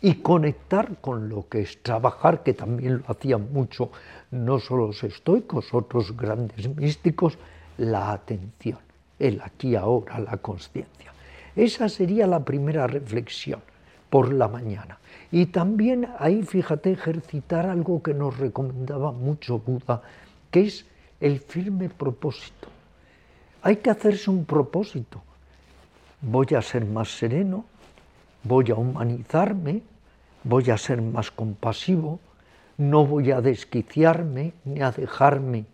y conectar con lo que es trabajar, que también lo hacían mucho no solo los estoicos, otros grandes místicos, la atención, el aquí ahora, la conciencia. Esa sería la primera reflexión por la mañana. Y también ahí, fíjate, ejercitar algo que nos recomendaba mucho Buda, que es el firme propósito. Hay que hacerse un propósito. Voy a ser más sereno, voy a humanizarme, voy a ser más compasivo, no voy a desquiciarme ni a dejarme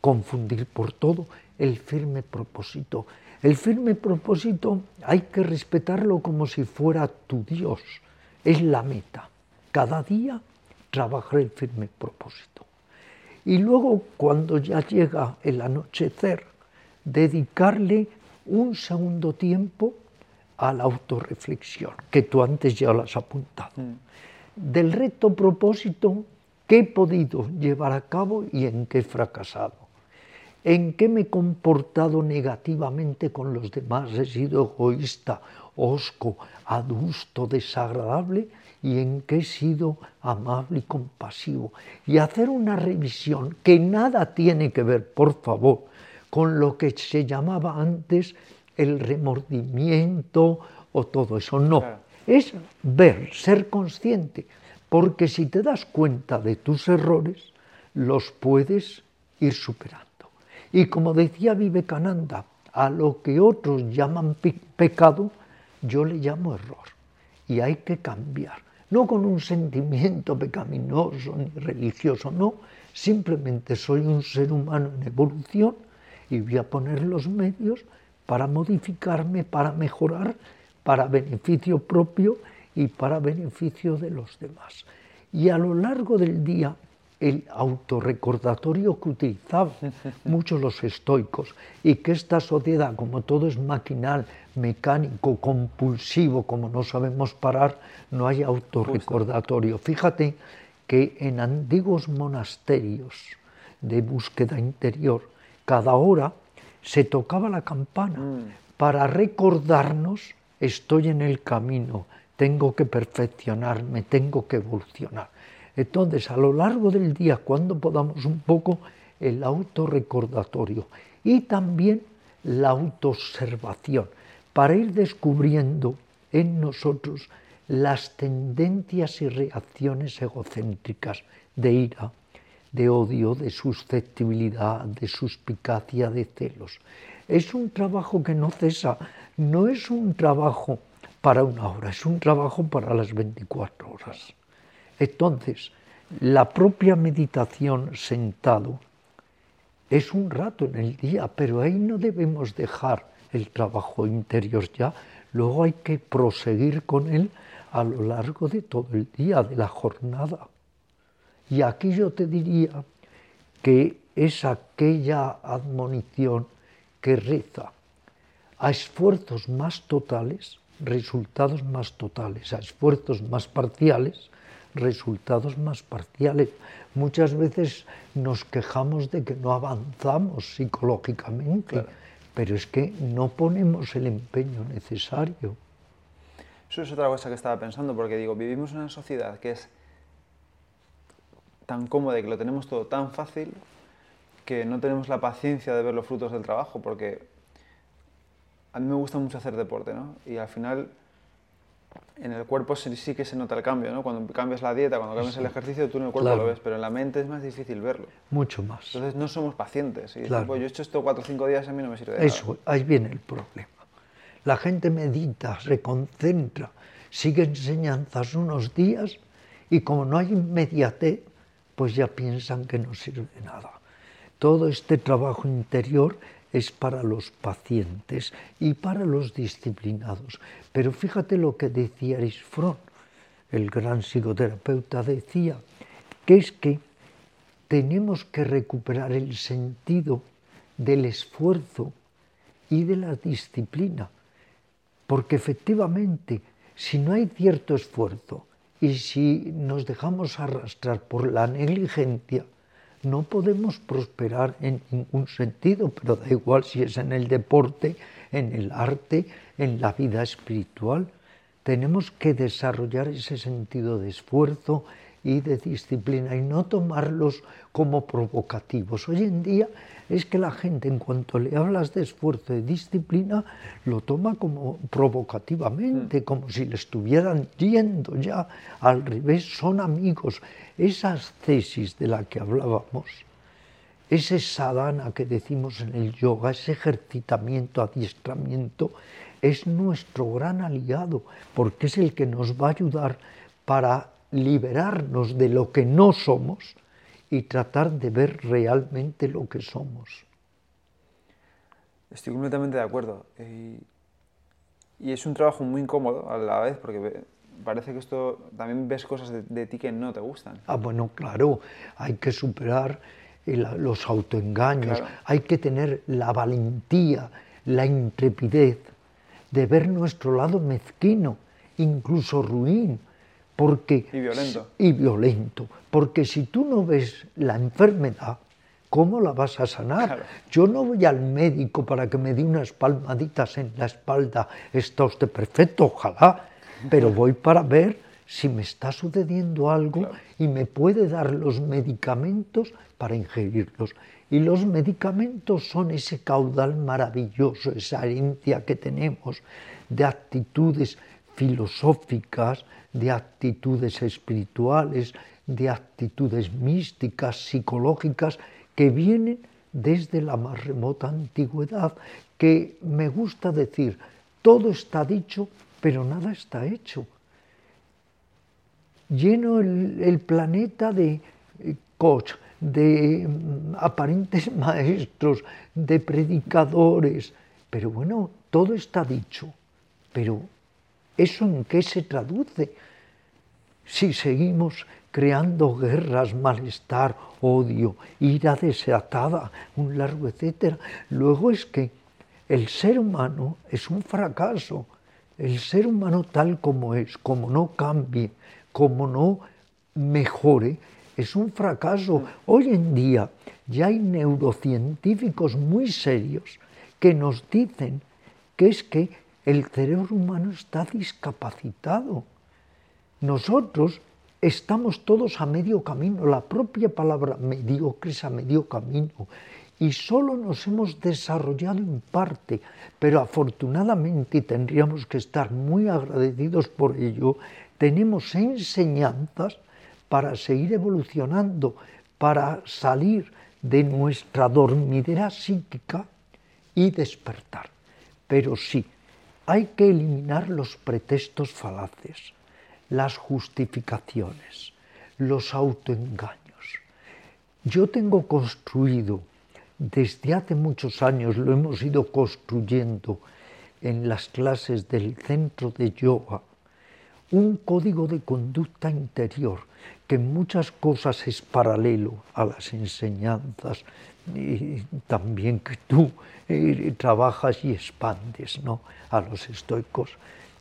confundir por todo. El firme propósito. El firme propósito hay que respetarlo como si fuera tu Dios. Es la meta. Cada día trabajar el firme propósito. Y luego, cuando ya llega el anochecer, dedicarle un segundo tiempo a la autorreflexión, que tú antes ya lo has apuntado. Mm. Del reto propósito, ¿qué he podido llevar a cabo y en qué he fracasado? ¿En qué me he comportado negativamente con los demás? ¿He sido egoísta, osco, adusto, desagradable? ¿Y en qué he sido amable y compasivo? Y hacer una revisión que nada tiene que ver, por favor, con lo que se llamaba antes el remordimiento o todo eso. No, es ver, ser consciente, porque si te das cuenta de tus errores, los puedes ir superando. Y como decía Vivekananda, a lo que otros llaman pecado, yo le llamo error. Y hay que cambiar. No con un sentimiento pecaminoso ni religioso, no. Simplemente soy un ser humano en evolución y voy a poner los medios para modificarme, para mejorar, para beneficio propio y para beneficio de los demás. Y a lo largo del día, el autorrecordatorio que utilizaban *laughs* muchos los estoicos y que esta sociedad, como todo es maquinal, mecánico, compulsivo, como no sabemos parar, no hay autorrecordatorio. Fíjate que en antiguos monasterios de búsqueda interior, cada hora se tocaba la campana mm. para recordarnos, estoy en el camino, tengo que perfeccionarme, tengo que evolucionar. Entonces, a lo largo del día, cuando podamos un poco, el autorrecordatorio y también la autoobservación, para ir descubriendo en nosotros las tendencias y reacciones egocéntricas de ira, de odio, de susceptibilidad, de suspicacia, de celos. Es un trabajo que no cesa, no es un trabajo para una hora, es un trabajo para las 24 horas. Entonces, la propia meditación sentado es un rato en el día, pero ahí no debemos dejar el trabajo interior ya, luego hay que proseguir con él a lo largo de todo el día, de la jornada. Y aquí yo te diría que es aquella admonición que reza a esfuerzos más totales, resultados más totales, a esfuerzos más parciales, resultados más parciales. Muchas veces nos quejamos de que no avanzamos psicológicamente, pero es que no ponemos el empeño necesario. Eso es otra cosa que estaba pensando, porque digo, vivimos en una sociedad que es tan cómoda y que lo tenemos todo tan fácil que no tenemos la paciencia de ver los frutos del trabajo, porque a mí me gusta mucho hacer deporte, ¿no? Y al final en el cuerpo sí que se nota el cambio, ¿no? Cuando cambias la dieta, cuando cambias el ejercicio, tú en el cuerpo lo ves, pero en la mente es más difícil verlo. Mucho más. Entonces no somos pacientes. Y pues yo he hecho esto cuatro o cinco días a mí no me sirve de Eso, ahí viene el problema. La gente medita, se concentra, sigue enseñanzas unos días y como no hay inmediatez, pues ya piensan que no sirve nada. Todo este trabajo interior es para los pacientes y para los disciplinados. Pero fíjate lo que decía Fromm, el gran psicoterapeuta, decía, que es que tenemos que recuperar el sentido del esfuerzo y de la disciplina, porque efectivamente, si no hay cierto esfuerzo, y si nos dejamos arrastrar por la negligencia, no podemos prosperar en ningún sentido, pero da igual si es en el deporte, en el arte, en la vida espiritual. Tenemos que desarrollar ese sentido de esfuerzo y de disciplina y no tomarlos como provocativos. Hoy en día es que la gente en cuanto le hablas de esfuerzo y disciplina lo toma como provocativamente, mm. como si le estuvieran yendo ya al revés, son amigos. Esas tesis de la que hablábamos, ese sadhana que decimos en el yoga, ese ejercitamiento, adiestramiento, es nuestro gran aliado, porque es el que nos va a ayudar para liberarnos de lo que no somos y tratar de ver realmente lo que somos. Estoy completamente de acuerdo. Y, es un trabajo muy incómodo a la vez porque parece que esto también ves cosas de, ti que no te gustan. Ah, bueno, claro, hay que superar los autoengaños, hay que tener la valentía, la intrepidez de ver nuestro lado mezquino, incluso ruin, porque y violento. Y violento, porque si tú no ves la enfermedad, ¿cómo la vas a sanar? Yo no voy al médico para que me dé unas palmaditas en la espalda, está usted perfecto, ojalá, pero voy para ver si me está sucediendo algo y me puede dar los medicamentos para ingerirlos. Y los medicamentos son ese caudal maravilloso, esa herencia que tenemos de actitudes filosóficas, de actitudes espirituales, de actitudes místicas, psicológicas, que vienen desde la más remota antigüedad, que me gusta decir, todo está dicho, pero nada está hecho. Lleno el, planeta de eh, coach, de mm, aparentes *laughs* maestros, de predicadores, pero bueno, todo está dicho, pero ¿eso en qué se traduce? Si seguimos creando guerras, malestar, odio, ira desatada, un largo etcétera, luego es que el ser humano es un fracaso. El ser humano tal como es, como no cambie, como no mejore, es un fracaso. Hoy en día ya hay neurocientíficos muy serios que nos dicen que es que el cerebro humano está discapacitado. Nosotros estamos todos a medio camino, la propia palabra mediocre es a medio camino y solo nos hemos desarrollado en parte, pero afortunadamente tendríamos que estar muy agradecidos por ello, tenemos enseñanzas para seguir evolucionando, para salir de nuestra dormidera psíquica y despertar. Pero sí, hay que eliminar los pretextos falaces, las justificaciones, los autoengaños. Yo tengo construido, desde hace muchos años lo hemos ido construyendo en las clases del centro de yoga, un código de conducta interior que en muchas cosas es paralelo a las enseñanzas y también que tú eh, trabajas y expandes ¿no? a los estoicos.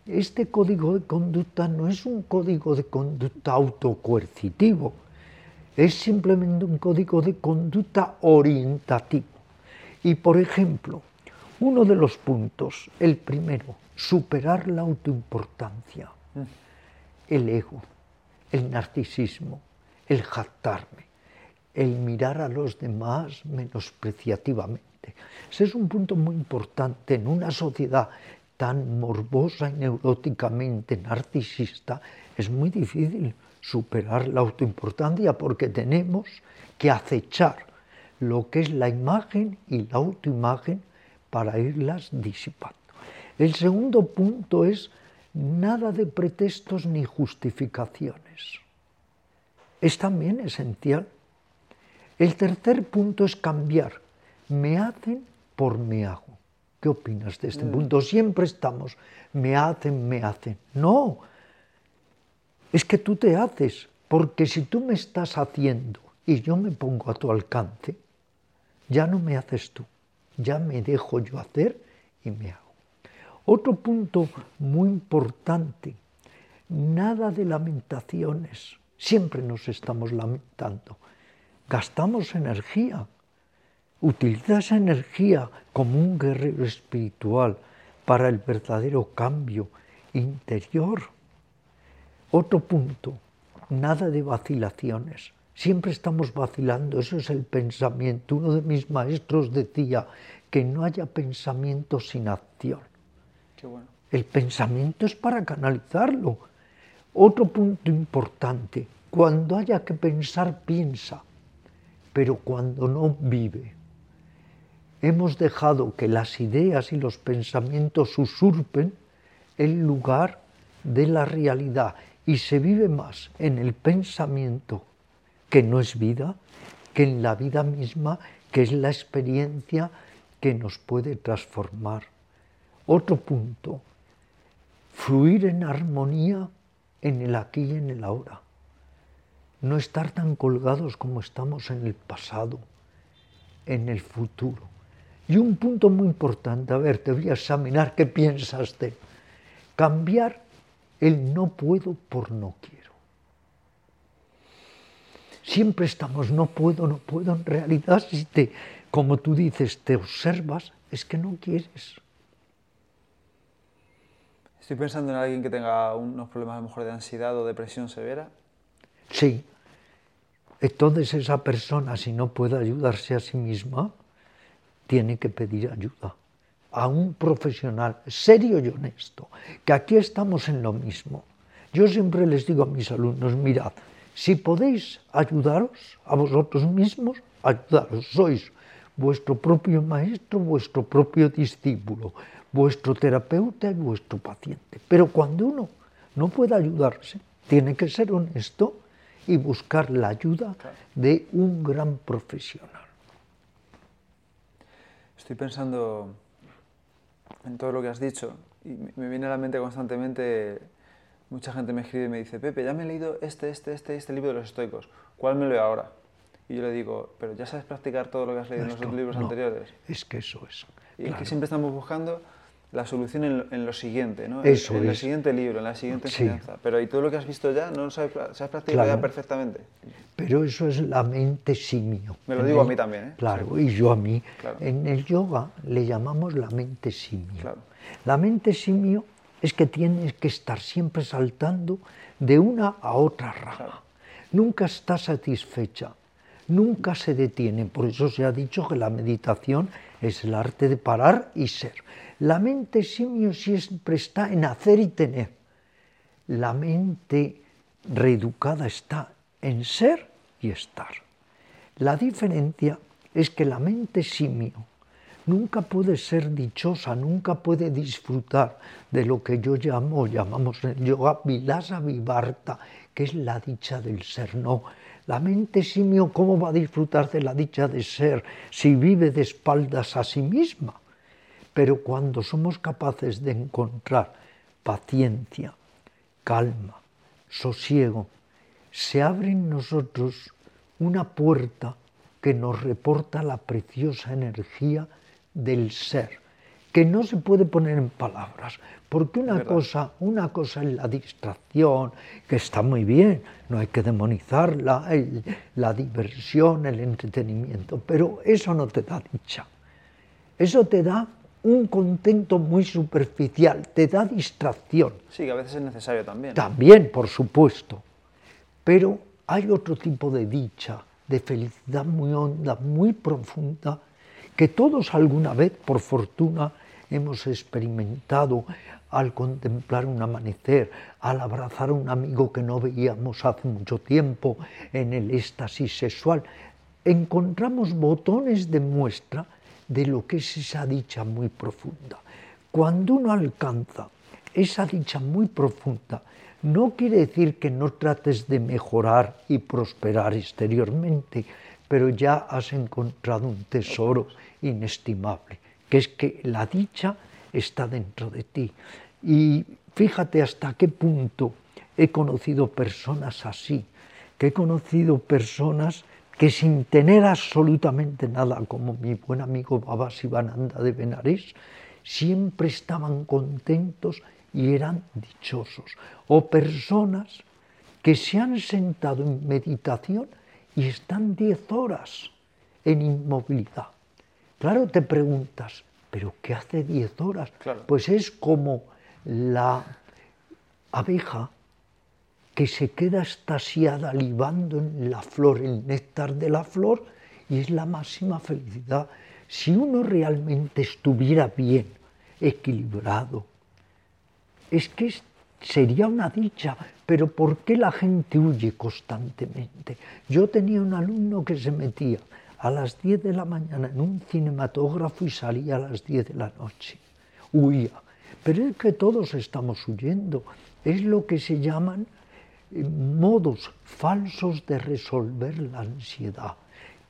Este código de conducta no es un código de conducta autocoercitivo, es simplemente un código de conducta orientativo. Y por ejemplo, uno de los puntos, el primero, superar la autoimportancia el ego, el narcisismo, el jactarme, el mirar a los demás menospreciativamente. Ese es un punto muy importante en una sociedad tan morbosa y neuróticamente narcisista. Es muy difícil superar la autoimportancia porque tenemos que acechar lo que es la imagen y la autoimagen para irlas disipando. El segundo punto es nada de pretextos ni justificaciones. Es también esencial. El tercer punto es cambiar. Me hacen por me hago. ¿Qué opinas de este mm. punto? Siempre estamos, me hacen, me hacen. No, es que tú te haces, porque si tú me estás haciendo y yo me pongo a tu alcance, ya no me haces tú, ya me dejo yo hacer y me hago. Otro punto muy importante, nada de lamentaciones. Siempre nos estamos lamentando. Gastamos energía. Utiliza esa energía como un guerrero espiritual para el verdadero cambio interior. Otro punto, nada de vacilaciones. Siempre estamos vacilando, eso es el pensamiento. Uno de mis maestros decía que no haya pensamiento sin acción. El pensamiento es para canalizarlo. Otro punto importante, cuando haya que pensar, piensa, pero cuando no, vive. Hemos dejado que las ideas y los pensamientos usurpen el lugar de la realidad y se vive más en el pensamiento que no es vida, que en la vida misma, que es la experiencia que nos puede transformar. Otro punto, fluir en armonía en el aquí y en el ahora. No estar tan colgados como estamos en el pasado, en el futuro. Y un punto muy importante, a ver, te voy a examinar qué piensas de cambiar el no puedo por no quiero. Siempre estamos no puedo, no puedo. En realidad, si te, como tú dices, te observas, es que no quieres. Estoy pensando en alguien que tenga unos problemas a lo mejor de ansiedad o depresión severa. Sí. Entonces esa persona, si no puede ayudarse a sí misma, tiene que pedir ayuda a un profesional serio y honesto, que aquí estamos en lo mismo. Yo siempre les digo a mis alumnos, mirad, si podéis ayudaros a vosotros mismos, ayudaros, sois vuestro propio maestro, vuestro propio discípulo vuestro terapeuta y vuestro paciente. Pero cuando uno no puede ayudarse, tiene que ser honesto y buscar la ayuda de un gran profesional. Estoy pensando en todo lo que has dicho y me viene a la mente constantemente, mucha gente me escribe y me dice, Pepe, ya me he leído este, este, este, este libro de los estoicos, ¿cuál me leo ahora? Y yo le digo, pero ya sabes practicar todo lo que has leído en los otros libros anteriores. Es que eso es. Y es que siempre estamos buscando la solución en, lo siguiente, ¿no? Eso en, el siguiente libro, en la siguiente enseñanza. Pero ¿y todo lo que has visto ya? ¿No sabes, sabes practicar ya perfectamente? Pero eso es la mente simio. Me lo digo a mí también, ¿eh? Claro, y yo a mí. En el yoga le llamamos la mente simio. La mente simio es que tienes que estar siempre saltando de una a otra rama. Nunca está satisfecha, nunca se detiene. Por eso se ha dicho que la meditación es el arte de parar y ser. La mente simio siempre está en hacer y tener. La mente reeducada está en ser y estar. La diferencia es que la mente simio nunca puede ser dichosa, nunca puede disfrutar de lo que yo llamo, llamamos en yoga vilasa vivarta, que es la dicha del ser. No, la mente simio, ¿cómo va a disfrutar de la dicha de ser si vive de espaldas a sí misma? Pero cuando somos capaces de encontrar paciencia, calma, sosiego, se abre en nosotros una puerta que nos reporta la preciosa energía del ser, que no se puede poner en palabras, porque una cosa, una cosa es la distracción, que está muy bien, no hay que demonizarla, la diversión, el entretenimiento, pero eso no te da dicha. Eso te da un contento muy superficial, te da distracción. Sí, que a veces es necesario también. También, por supuesto. Pero hay otro tipo de dicha, de felicidad muy honda, muy profunda, que todos alguna vez, por fortuna, hemos experimentado al contemplar un amanecer, al abrazar a un amigo que no veíamos hace mucho tiempo, en el éxtasis sexual. Encontramos botones de muestra de lo que es esa dicha muy profunda. Cuando uno alcanza esa dicha muy profunda, no quiere decir que no trates de mejorar y prosperar exteriormente, pero ya has encontrado un tesoro inestimable, que es que la dicha está dentro de ti. Y fíjate hasta qué punto he conocido personas así, que he conocido personas que sin tener absolutamente nada, como mi buen amigo Baba Sivananda de Benares, siempre estaban contentos y eran dichosos. O personas que se han sentado en meditación y están diez horas en inmovilidad. Claro, te preguntas, ¿pero qué hace diez horas? Pues es como la abeja que se queda estasiada libando en la flor, el néctar de la flor, y es la máxima felicidad. Si uno realmente estuviera bien, equilibrado, es que sería una dicha, pero ¿por qué la gente huye constantemente? Yo tenía un alumno que se metía a las 10 de la mañana en un cinematógrafo y salía a las 10 de la noche. Huía. Pero es que todos estamos huyendo. Es lo que se llaman modos falsos de resolver la ansiedad,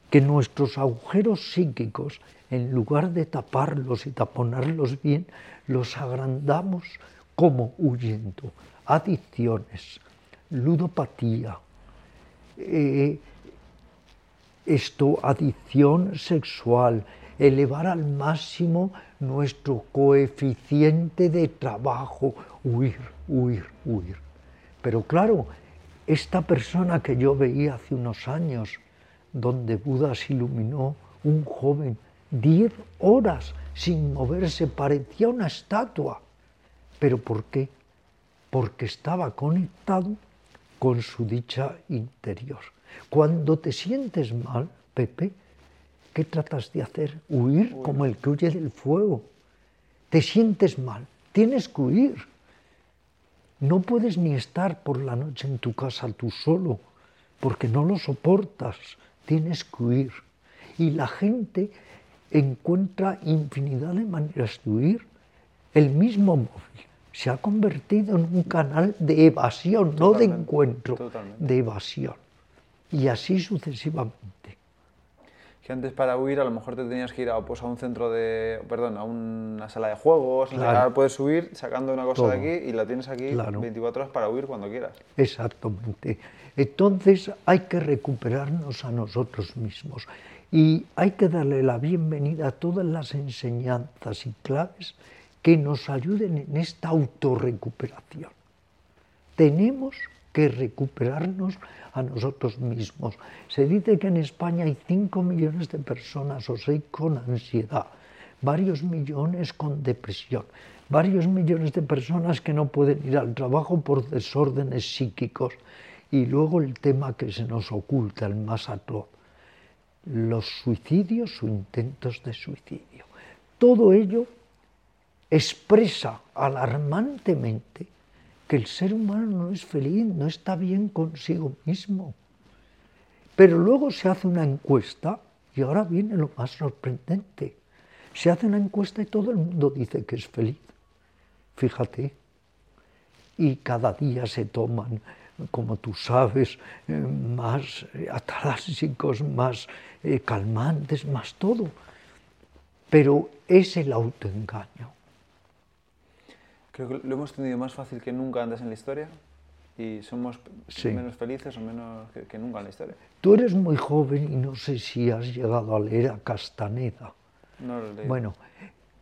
que nuestros agujeros psíquicos, en lugar de taparlos y taponarlos bien, los agrandamos como huyendo. Adicciones, ludopatía, eh, esto, adicción sexual, elevar al máximo nuestro coeficiente de trabajo, huir, huir, huir. Pero claro, esta persona que yo veía hace unos años, donde Buda se iluminó, un joven, diez horas sin moverse, parecía una estatua. ¿Pero por qué? Porque estaba conectado con su dicha interior. Cuando te sientes mal, Pepe, ¿qué tratas de hacer? Huir como el que huye del fuego. Te sientes mal, tienes que huir. No puedes ni estar por la noche en tu casa tú solo, porque no lo soportas, tienes que huir. Y la gente encuentra infinidad de maneras de huir. El mismo móvil se ha convertido en un canal de evasión, no de encuentro, de evasión. Y así sucesivamente que antes para huir a lo mejor te tenías que ir a, pues, a un centro de, perdón, a una sala de juegos, ahora puedes huir sacando una cosa de aquí y la tienes aquí 24 horas para huir cuando quieras. Exactamente. Entonces hay que recuperarnos a nosotros mismos y hay que darle la bienvenida a todas las enseñanzas y claves que nos ayuden en esta autorrecuperación. Tenemos que recuperarnos a nosotros mismos. Se dice que en España hay 5 millones de personas o 6 con ansiedad, varios millones con depresión, varios millones de personas que no pueden ir al trabajo por desórdenes psíquicos. Y luego el tema que se nos oculta, el más atroz, los suicidios o intentos de suicidio. Todo ello expresa alarmantemente que el ser humano no es feliz, no está bien consigo mismo. Pero luego se hace una encuesta y ahora viene lo más sorprendente. Se hace una encuesta y todo el mundo dice que es feliz. Fíjate. Y cada día se toman, como tú sabes, eh, más atalásicos, más eh, calmantes, más todo. Pero es el autoengaño. Creo que lo hemos tenido más fácil que nunca antes en la historia y somos menos felices o menos que, nunca en la historia. Tú eres muy joven y no sé si has llegado a leer a Castaneda. No lo leí. Bueno,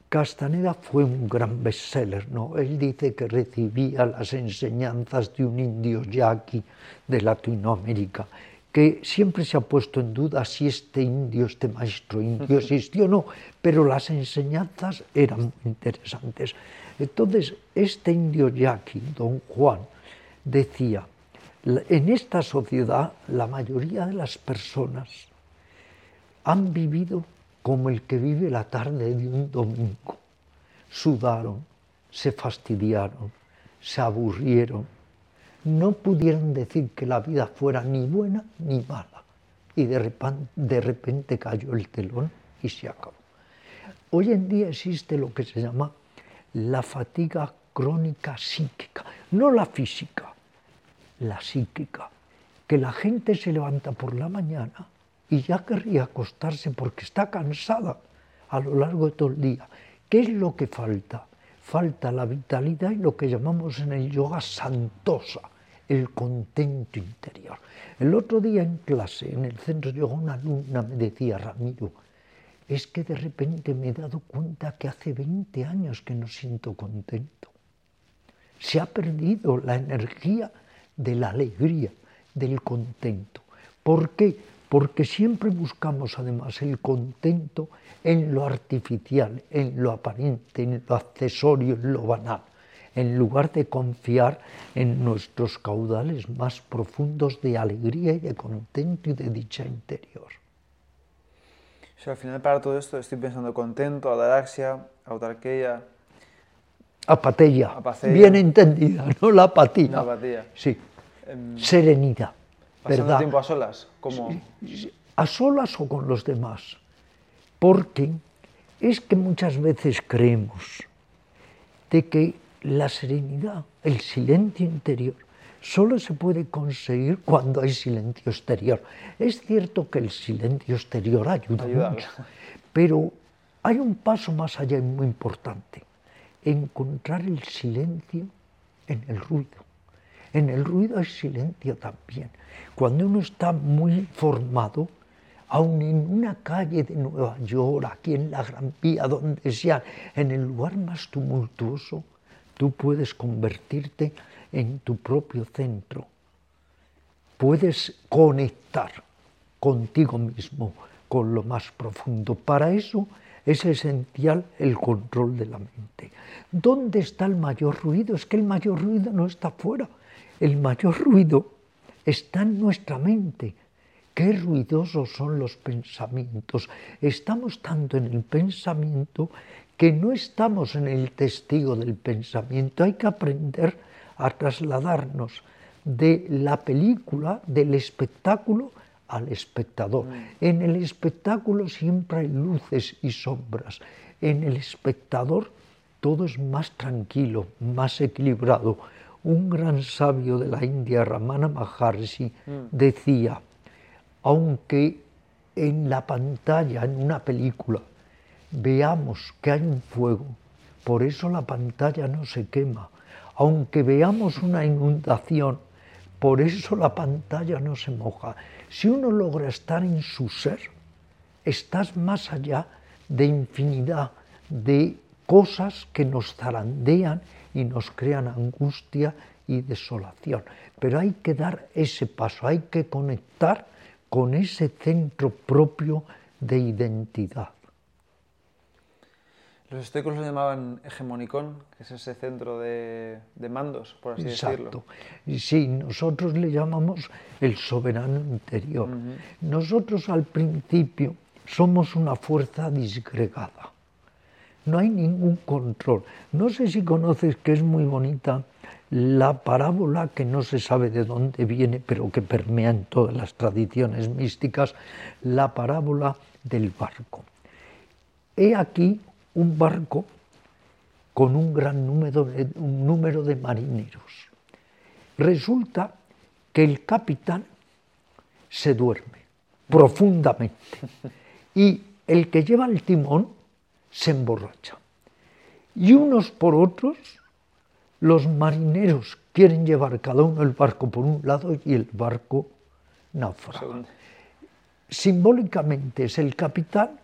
Castaneda fue un gran bestseller, ¿no? Él dice que recibía las enseñanzas de un indio yaqui de Latinoamérica, que siempre se ha puesto en duda si este indio, este maestro indio *laughs* existió o no, pero las enseñanzas eran muy interesantes. Entonces, este indio yaqui, don Juan, decía, en esta sociedad la mayoría de las personas han vivido como el que vive la tarde de un domingo. Sudaron, se fastidiaron, se aburrieron, no pudieron decir que la vida fuera ni buena ni mala. Y de repente, de repente cayó el telón y se acabó. Hoy en día existe lo que se llama la fatiga crónica psíquica, no la física, la psíquica, que la gente se levanta por la mañana y ya querría acostarse porque está cansada a lo largo de todo el día. ¿Qué es lo que falta? Falta la vitalidad y lo que llamamos en el yoga santosa, el contento interior. El otro día en clase, en el centro yoga, una alumna me decía, Ramiro, es que de repente me he dado cuenta que hace 20 años que no siento contento. Se ha perdido la energía de la alegría, del contento. ¿Por qué? Porque siempre buscamos además el contento en lo artificial, en lo aparente, en lo accesorio, en lo banal, en lugar de confiar en nuestros caudales más profundos de alegría y de contento y de dicha interior al final para todo esto estoy pensando contento, adaraxia, autarquía... Apatía, bien entendida, *laughs* no la apatía. La apatía. Sí, em, serenidad, ¿Pasando ¿verdad? tiempo a solas? como A solas o con los demás, porque es que muchas veces creemos de que la serenidad, el silencio interior, solo se puede conseguir cuando hay silencio exterior. Es cierto que el silencio exterior ayuda, mucho, pero hay un paso más allá y muy importante, encontrar el silencio en el ruido. En el ruido hay silencio también. Cuando uno está muy formado, aun en una calle de Nueva York, aquí en la Gran Vía, donde sea, en el lugar más tumultuoso, tú puedes convertirte en tu propio centro. Puedes conectar contigo mismo, con lo más profundo. Para eso es esencial el control de la mente. ¿Dónde está el mayor ruido? Es que el mayor ruido no está fuera. El mayor ruido está en nuestra mente. Qué ruidosos son los pensamientos. Estamos tanto en el pensamiento que no estamos en el testigo del pensamiento. Hay que aprender a trasladarnos de la película, del espectáculo, al espectador. Mm. En el espectáculo siempre hay luces y sombras. En el espectador todo es más tranquilo, más equilibrado. Un gran sabio de la India, Ramana Maharshi, mm. decía, aunque en la pantalla, en una película, veamos que hay un fuego, por eso la pantalla no se quema. Aunque veamos una inundación, por eso la pantalla no se moja. Si uno logra estar en su ser, estás más allá de infinidad de cosas que nos zarandean y nos crean angustia y desolación. Pero hay que dar ese paso, hay que conectar con ese centro propio de identidad. Los estoicos lo llamaban hegemonicón, que es ese centro de, mandos, por así Exacto. decirlo. Sí, nosotros le llamamos el soberano interior. Nosotros al principio somos una fuerza disgregada. No hay ningún control. No sé si conoces que es muy bonita la parábola que no se sabe de dónde viene, pero que permea en todas las tradiciones místicas, la parábola del barco. He aquí un barco con un gran número de, un número de marineros. Resulta que el capitán se duerme profundamente y el que lleva el timón se emborracha. Y unos por otros los marineros quieren llevar cada uno el barco por un lado y el barco naufraga. Simbólicamente es el capitán,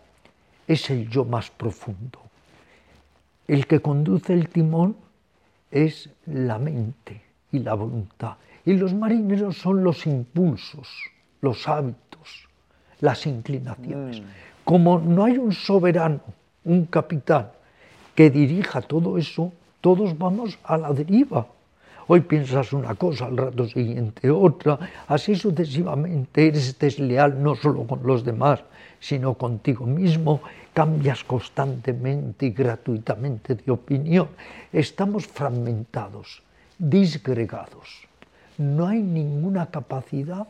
es el yo más profundo. El que conduce el timón es la mente y la voluntad. Y los marineros son los impulsos, los hábitos, las inclinaciones. Mm. Como no hay un soberano, un capitán, que dirija todo eso, todos vamos a la deriva. Hoy piensas una cosa, al rato siguiente otra, así sucesivamente. Eres desleal no solo con los demás, sino contigo mismo. Cambias constantemente y gratuitamente de opinión. Estamos fragmentados, disgregados. No hay ninguna capacidad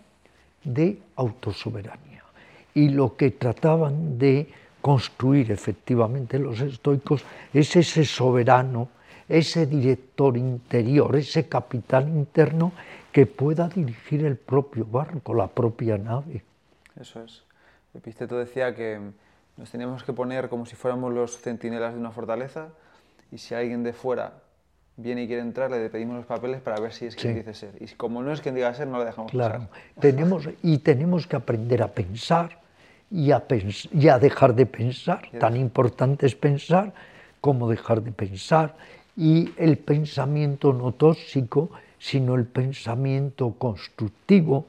de autosoberanía. Y lo que trataban de construir efectivamente los estoicos es ese soberano ese director interior, ese capitán interno que pueda dirigir el propio barco, la propia nave. Eso es. Epicteto decía que nos teníamos que poner como si fuéramos los centinelas de una fortaleza y si alguien de fuera viene y quiere entrar, le pedimos los papeles para ver si es quien dice ser. Y como no es quien diga ser, no le dejamos claro. Tenemos, y tenemos que aprender a pensar y a, y a dejar de pensar. Tan importante es pensar como dejar de pensar y el pensamiento no tóxico, sino el pensamiento constructivo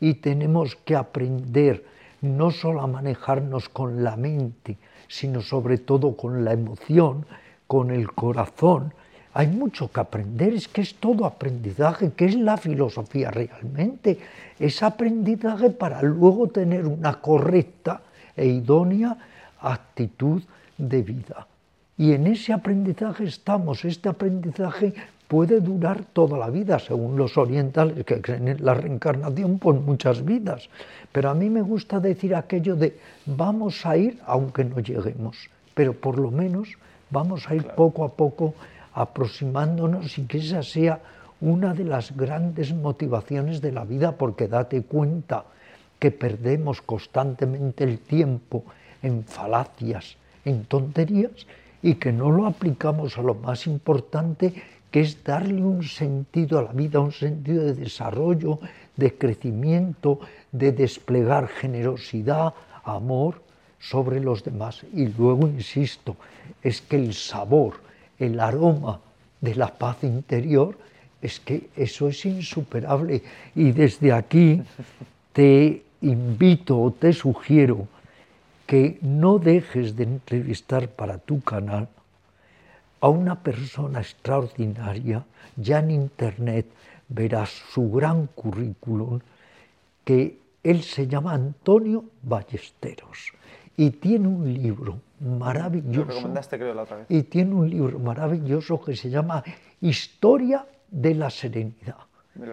y tenemos que aprender no solo a manejarnos con la mente, sino sobre todo con la emoción, con el corazón. Hay mucho que aprender, es que es todo aprendizaje, que es la filosofía realmente. Es aprendizaje para luego tener una correcta e idónea actitud de vida. Y en ese aprendizaje estamos. Este aprendizaje puede durar toda la vida, según los orientales que creen en la reencarnación, por muchas vidas. Pero a mí me gusta decir aquello de vamos a ir aunque no lleguemos, pero por lo menos vamos a ir poco a poco aproximándonos y que esa sea una de las grandes motivaciones de la vida, porque date cuenta que perdemos constantemente el tiempo en falacias, en tonterías, y que no lo aplicamos a lo más importante, que es darle un sentido a la vida, un sentido de desarrollo, de crecimiento, de desplegar generosidad, amor sobre los demás. Y luego, insisto, es que el sabor, el aroma de la paz interior, es que eso es insuperable. Y desde aquí te invito o te sugiero que no dejes de entrevistar para tu canal a una persona extraordinaria, ya en internet verás su gran currículum, que él se llama Antonio Ballesteros y tiene un libro maravilloso. creo, la otra vez. Y tiene un libro maravilloso que se llama Historia de la Serenidad,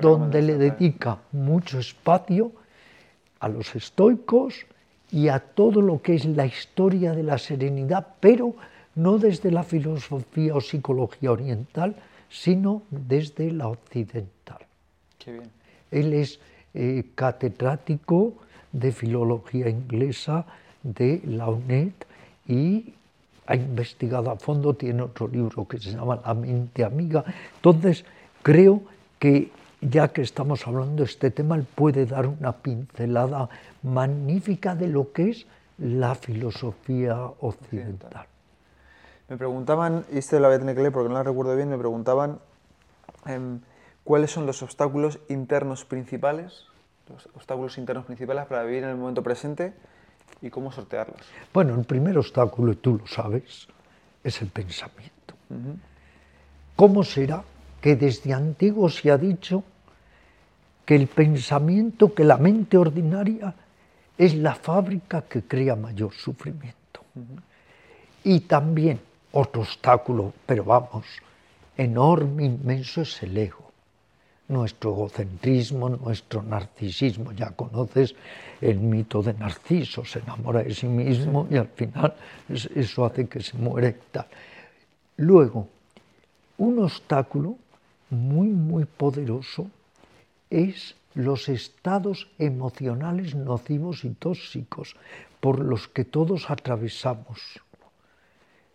donde le dedica mucho espacio a los estoicos y a todo lo que es la historia de la serenidad, pero no desde la filosofía o psicología oriental, sino desde la occidental. Qué bien. Él es eh, catedrático de filología inglesa de la UNED y ha investigado a fondo, tiene otro libro que se llama La mente amiga. Entonces, creo que ya que estamos hablando de este tema, él puede dar una pincelada magnífica de lo que es la filosofía occidental. Me preguntaban, y este la voy a tener que leer porque no la recuerdo bien, me preguntaban em, cuáles son los obstáculos internos principales, los obstáculos internos principales para vivir en el momento presente y cómo sortearlos. Bueno, el primer obstáculo, y tú lo sabes, es el pensamiento. ¿Cómo será que desde antiguo se ha dicho que el pensamiento, que la mente ordinaria es la fábrica que crea mayor sufrimiento? Y también otro obstáculo, pero vamos, enorme, inmenso es el ego nuestro egocentrismo, nuestro narcisismo. Ya conoces el mito de Narciso, se enamora de sí mismo y al final eso hace que se muera y tal. Luego, un obstáculo muy, muy poderoso es los estados emocionales nocivos y tóxicos por los que todos atravesamos.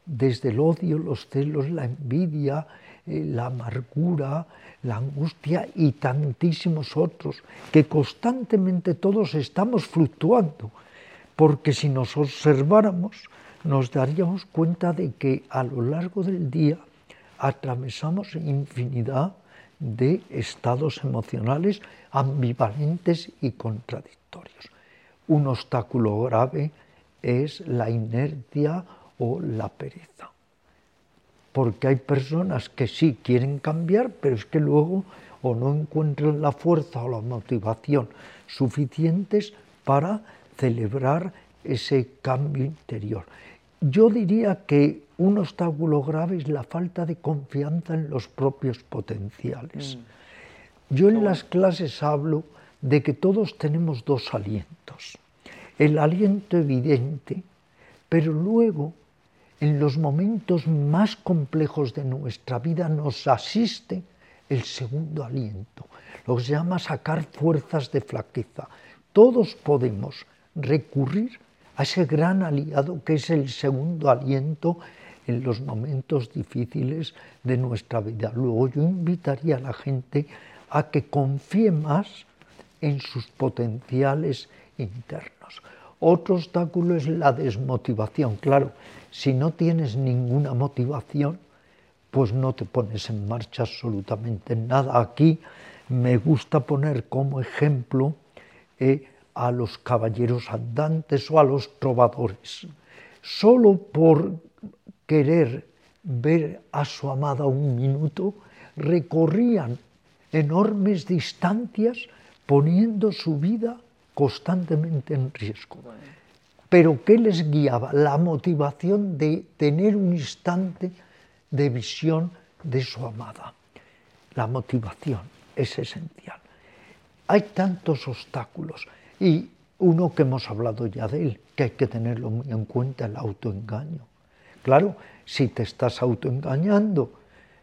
Desde el odio, los celos, la envidia, eh, la amargura, la angustia y tantísimos otros, que constantemente todos estamos fluctuando, porque si nos observáramos nos daríamos cuenta de que a lo largo del día atravesamos infinidad de estados emocionales ambivalentes y contradictorios. Un obstáculo grave es la inercia o la pereza porque hay personas que sí quieren cambiar, pero es que luego o no encuentran la fuerza o la motivación suficientes para celebrar ese cambio interior. Yo diría que un obstáculo grave es la falta de confianza en los propios potenciales. Mm. Yo en las clases hablo de que todos tenemos dos alientos. El aliento evidente, pero luego en los momentos más complejos de nuestra vida nos asiste el segundo aliento, lo que se llama sacar fuerzas de flaqueza. Todos podemos recurrir a ese gran aliado que es el segundo aliento en los momentos difíciles de nuestra vida. Luego yo invitaría a la gente a que confíe más en sus potenciales internos. Otro obstáculo es la desmotivación. Claro, si no tienes ninguna motivación, pues no te pones en marcha absolutamente nada. Aquí me gusta poner como ejemplo eh, a los caballeros andantes o a los trovadores. Solo por querer ver a su amada un minuto, recorrían enormes distancias poniendo su vida constantemente en riesgo. Pero ¿qué les guiaba? La motivación de tener un instante de visión de su amada. La motivación es esencial. Hay tantos obstáculos y uno que hemos hablado ya de él, que hay que tenerlo muy en cuenta, el autoengaño. Claro, si te estás autoengañando,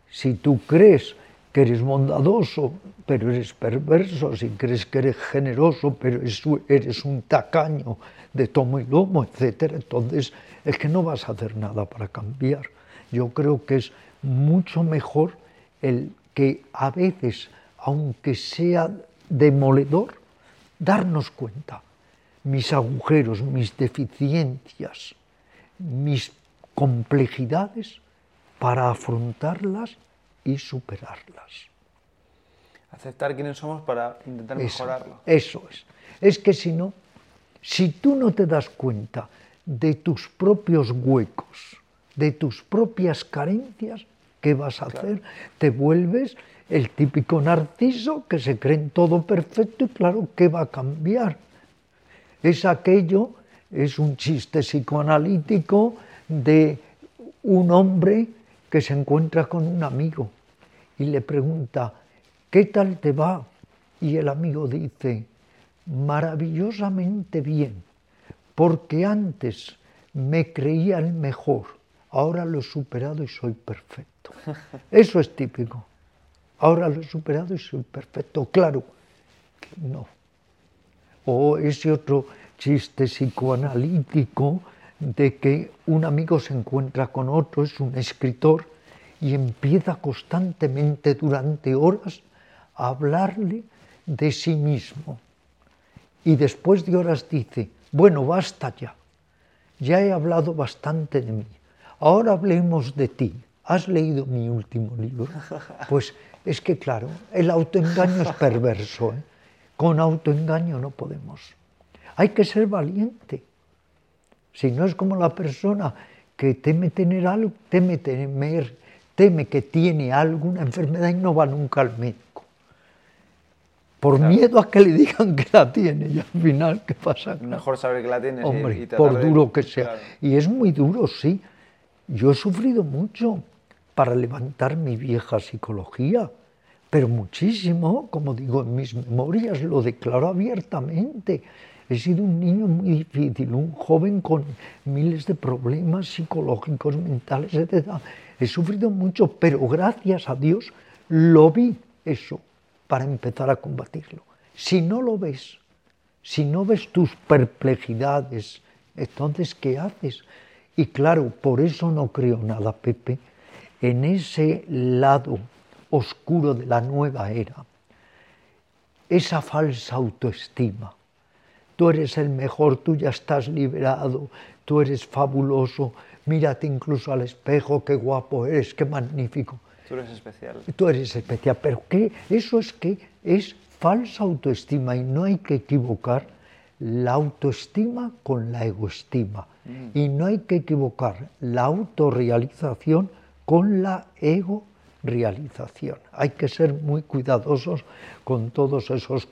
si tú crees que eres bondadoso, pero eres perverso, si crees que eres generoso, pero eres un tacaño de tomo y lomo, etc. Entonces es que no vas a hacer nada para cambiar. Yo creo que es mucho mejor el que a veces, aunque sea demoledor, darnos cuenta mis agujeros, mis deficiencias, mis complejidades para afrontarlas y superarlas. Aceptar quiénes somos para intentar mejorarlo. Eso es. Es que si no, si tú no te das cuenta de tus propios huecos, de tus propias carencias, ¿qué vas a hacer? Te vuelves el típico narciso que se cree en todo perfecto y claro, ¿qué va a cambiar? Es aquello, es un chiste psicoanalítico de un hombre que se encuentra con un amigo y le pregunta, ¿qué tal te va? Y el amigo dice, maravillosamente bien, porque antes me creía el mejor, ahora lo he superado y soy perfecto. *laughs* Eso es típico. Ahora lo he superado y soy perfecto. Claro, no. O ese otro chiste psicoanalítico de que un amigo se encuentra con otro, es un escritor, y empieza constantemente durante horas a hablarle de sí mismo. Y después de horas dice, bueno, basta ya, ya he hablado bastante de mí, ahora hablemos de ti. ¿Has leído mi último libro? *laughs* Pues es que claro, el autoengaño es perverso. ¿eh? Con autoengaño no podemos. Hay que ser valiente. Si no es como la persona que teme tener algo, teme temer teme que tiene alguna enfermedad y no va nunca al médico. Por miedo a que le digan que la tiene y al final, ¿qué pasa? Mejor saber que la tienes Hombre, y, por duro que sea. Y es muy duro, sí. Yo he sufrido mucho para levantar mi vieja psicología, pero muchísimo, como digo en mis memorias, lo declaro abiertamente. He sido un niño muy difícil, un joven con miles de problemas psicológicos, mentales, etc. He sufrido mucho, pero gracias a Dios lo vi eso para empezar a combatirlo. Si no lo ves, si no ves tus perplejidades, entonces ¿qué haces? Y claro, por eso no creo nada, Pepe, en ese lado oscuro de la nueva era, esa falsa autoestima tú eres el mejor, tú ya estás liberado, tú eres fabuloso, mírate incluso al espejo, qué guapo eres, qué magnífico. Tú eres especial. Tú eres especial, pero ¿qué? Eso es que es falsa autoestima y no hay que equivocar la autoestima con la egoestima. Mm. Y no hay que equivocar la autorrealización con la ego-realización. Hay que ser muy cuidadosos con todos esos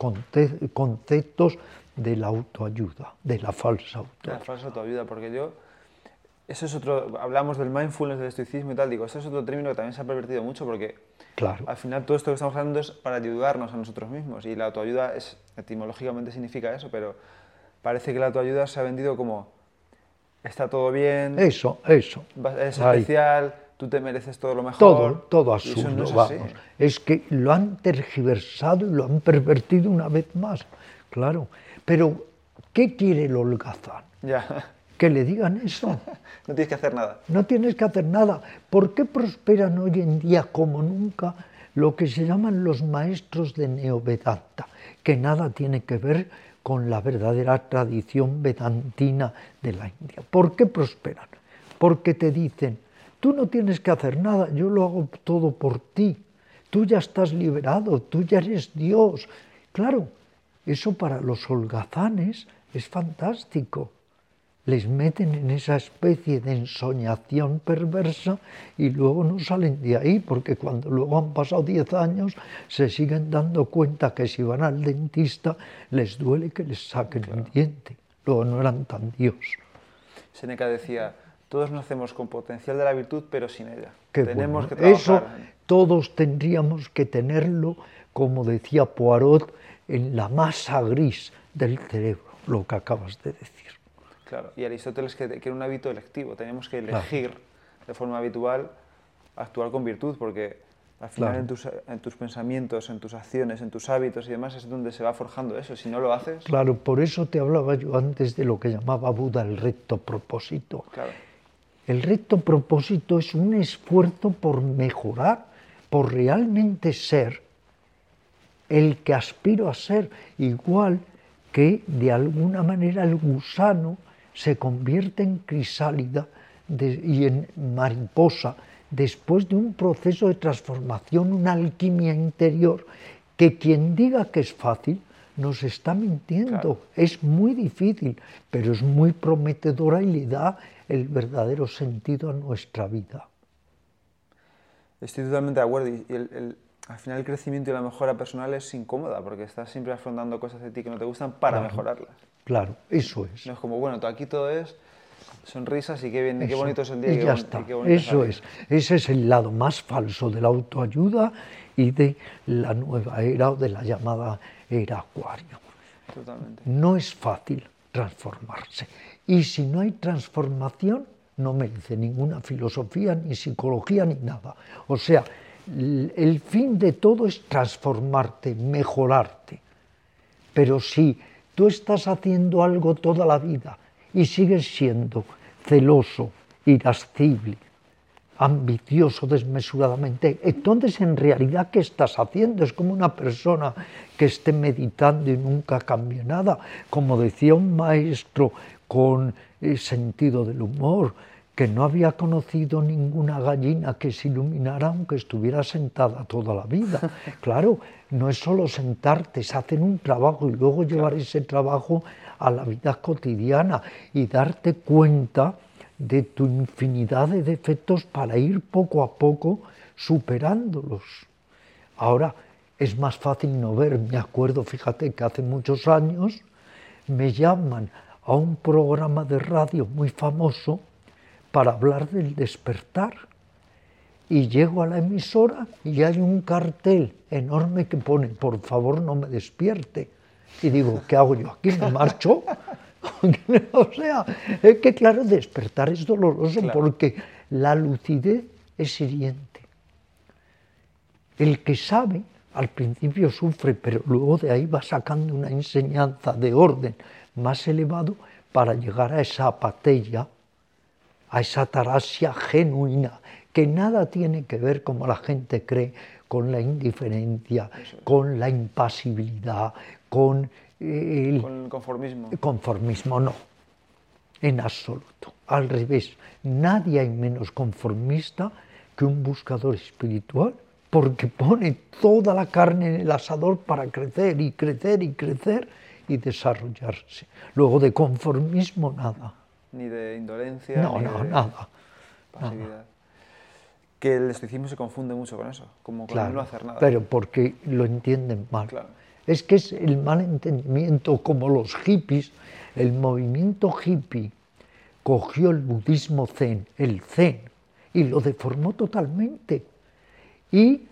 conceptos de la autoayuda, de la falsa autoayuda. La falsa autoayuda, porque yo, eso es otro, hablamos del mindfulness, del estoicismo y tal, digo, eso es otro término que también se ha pervertido mucho porque claro. al final todo esto que estamos hablando es para ayudarnos a nosotros mismos y la autoayuda es, etimológicamente significa eso, pero parece que la autoayuda se ha vendido como está todo bien, eso, eso, es especial, tú te mereces todo lo mejor. Todo, todo absurdo, vamos. Es que lo han tergiversado y lo han pervertido una vez más, claro. Pero, ¿qué quiere el holgazán? Ya. Que le digan eso. *laughs* no tienes que hacer nada. No tienes que hacer nada. ¿Por qué prosperan hoy en día como nunca lo que se llaman los maestros de Neovedanta? Que nada tiene que ver con la verdadera tradición vedantina de la India. ¿Por qué prosperan? Porque te dicen, tú no tienes que hacer nada, yo lo hago todo por ti, tú ya estás liberado, tú ya eres Dios. Claro, eso para los holgazanes es fantástico. Les meten en esa especie de ensoñación perversa y luego no salen de ahí, porque cuando luego han pasado 10 años se siguen dando cuenta que si van al dentista les duele que les saquen el diente. Luego no eran tan Dios. Seneca decía, todos nacemos con potencial de la virtud, pero sin ella. Tenemos que trabajar. Eso todos tendríamos que tenerlo, como decía Poirot, en la masa gris del cerebro, lo que acabas de decir. Claro, y Aristóteles que, que era un hábito electivo, teníamos que elegir de forma habitual actuar con virtud, porque Al final en, tus, en, tus, pensamientos, en tus acciones, en tus hábitos y demás es donde se va forjando eso. Si no lo haces... Claro, por eso te hablaba yo antes de lo que llamaba Buda el recto propósito. Claro. El recto propósito es un esfuerzo por mejorar, por realmente ser el que aspiro a ser, igual que de alguna manera el gusano se convierte en crisálida y en mariposa después de un proceso de transformación, una alquimia interior, que quien diga que es fácil nos está mintiendo. Es muy difícil, pero es muy prometedora y le da el verdadero sentido a nuestra vida. Estoy totalmente de acuerdo. Y el, al final el crecimiento y la mejora personal es incómoda porque estás siempre afrontando cosas de ti que no te gustan para mejorarlas. Claro, eso es. No es como, bueno, aquí todo es sonrisas y qué, bien, qué bonito es el día. Y, ya está. eso es. Ese es el lado más falso de la autoayuda y de la nueva era o de la llamada era acuario. Totalmente. No es fácil transformarse. Y si no hay transformación, no merece ninguna filosofía, ni psicología, ni nada. O sea, el fin de todo es transformarte, mejorarte. Pero si tú estás haciendo algo toda la vida y sigues siendo celoso, irascible, ambicioso desmesuradamente, entonces en realidad ¿qué estás haciendo? Es como una persona que esté meditando y nunca cambia nada, como decía un maestro con eh, sentido del humor, que no había conocido ninguna gallina que se iluminara aunque estuviera sentada toda la vida. *laughs* Claro, no es solo sentarte, es hacer un trabajo y luego llevar ese trabajo a la vida cotidiana y darte cuenta de tu infinidad de defectos para ir poco a poco superándolos. Ahora es más fácil no ver, me acuerdo, fíjate que hace muchos años me llaman a un programa de radio muy famoso para hablar del despertar. Y llego a la emisora y hay un cartel enorme que pone, por favor no me despierte. Y digo, ¿qué hago yo aquí? ¿Me marcho? *laughs* o sea, es que claro, despertar es doloroso porque la lucidez es hiriente. El que sabe, al principio sufre, pero luego de ahí va sacando una enseñanza de orden más elevado para llegar a esa apatía a esa tarasia genuina, que nada tiene que ver, como la gente cree, con la indiferencia, con la impasibilidad, con el, con el conformismo. Conformismo no, en absoluto. Al revés, nadie hay menos conformista que un buscador espiritual, porque pone toda la carne en el asador para crecer y crecer y crecer y desarrollarse. Luego de conformismo nada ni de indolencia, no, ni no, de nada, pasividad. Que el estoicismo se confunde mucho con eso, como con no hacer nada. Pero porque lo entienden mal. Es que es el mal entendimiento, como los hippies, el movimiento hippie cogió el budismo zen, el zen, y lo deformó totalmente. Y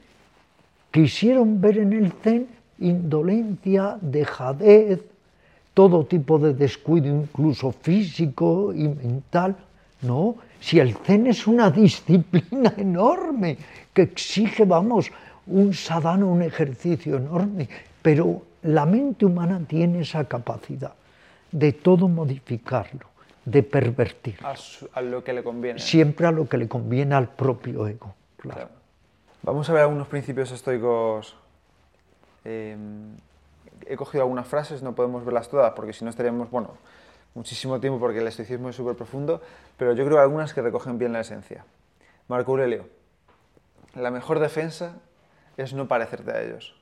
quisieron ver en el zen indolencia, dejadez, todo tipo de descuido, incluso físico y mental. No, si el Zen es una *laughs* disciplina enorme que exige, vamos, un sadhana, un ejercicio enorme, pero la mente humana tiene esa capacidad de todo modificarlo, de pervertir. A, lo que le conviene. Siempre a lo que le conviene al propio ego. Claro. Vamos a ver algunos principios estoicos eh, he cogido algunas frases, no podemos verlas todas porque si no estaríamos, bueno, muchísimo tiempo porque el estoicismo es súper profundo, pero yo creo algunas que recogen bien la esencia. Marco Aurelio, la mejor defensa es no parecerte a ellos.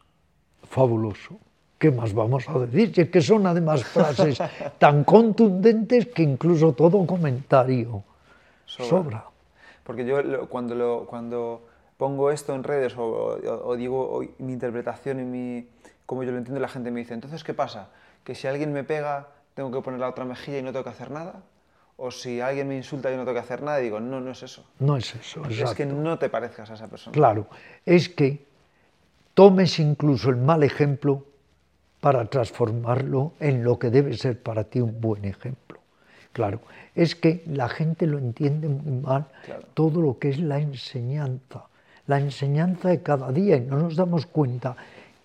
Fabuloso. ¿Qué más vamos a decir? es que son además frases *laughs* tan contundentes que incluso todo comentario sobra. Porque yo cuando, lo, cuando pongo esto en redes o, digo mi interpretación y mi, como yo lo entiendo, la gente me dice, entonces, ¿qué pasa? Que si alguien me pega, tengo que poner la otra mejilla y no tengo que hacer nada. O si alguien me insulta y no tengo que hacer nada, y digo, no, no es eso. No es eso. Es que no te parezcas a esa persona. Claro, es que tomes incluso el mal ejemplo para transformarlo en lo que debe ser para ti un buen ejemplo. Claro, es que la gente lo entiende muy mal, todo lo que es la enseñanza, la enseñanza de cada día y no nos damos cuenta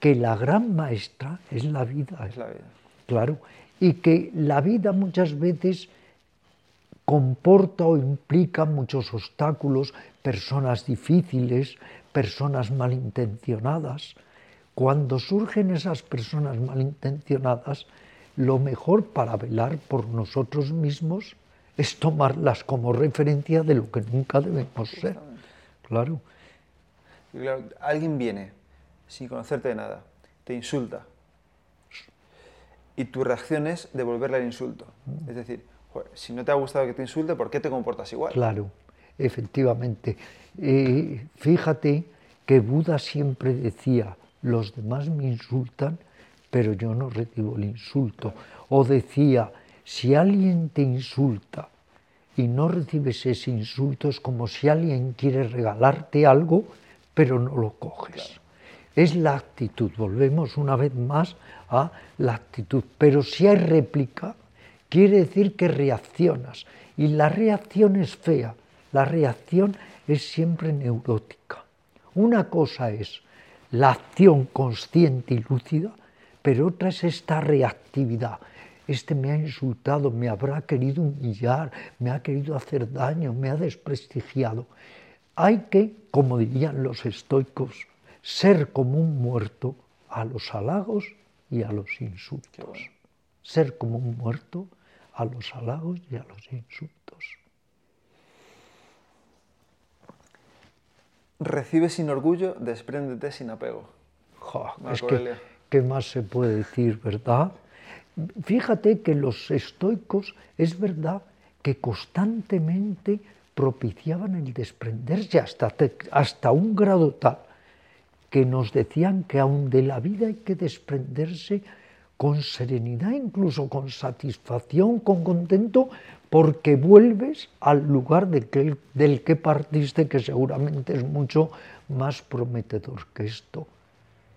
que la gran maestra es la vida. Es la vida. Claro, y que la vida muchas veces comporta o implica muchos obstáculos, personas difíciles, personas malintencionadas. Cuando surgen esas personas malintencionadas, lo mejor para velar por nosotros mismos es tomarlas como referencia de lo que nunca debemos ser. Claro. Alguien viene sin conocerte de nada, te insulta, y tu reacción es devolverle el insulto. Mm. Es decir, si no te ha gustado que te insulte, ¿por qué te comportas igual? Claro, efectivamente. Eh, fíjate que Buda siempre decía, los demás me insultan, pero yo no recibo el insulto. O decía, si alguien te insulta y no recibes ese insulto, es como si alguien quiere regalarte algo, pero no lo coges. Es la actitud, volvemos una vez más a la actitud. Pero si hay réplica, quiere decir que reaccionas. Y la reacción es fea, la reacción es siempre neurótica. Una cosa es la acción consciente y lúcida, pero otra es esta reactividad. Este me ha insultado, me habrá querido humillar, me ha querido hacer daño, me ha desprestigiado. Hay que, como dirían los estoicos, ser como un muerto a los halagos y a los insultos. Ser como un muerto a los halagos y a los insultos. Recibe sin orgullo, despréndete sin apego. es que, ¿qué más se puede decir, verdad? Fíjate que los estoicos, es verdad que constantemente propiciaban el desprenderse hasta, hasta un grado tal que nos decían que aún de la vida hay que desprenderse con serenidad, incluso con satisfacción, con contento, porque vuelves al lugar del que partiste, que seguramente es mucho más prometedor que esto.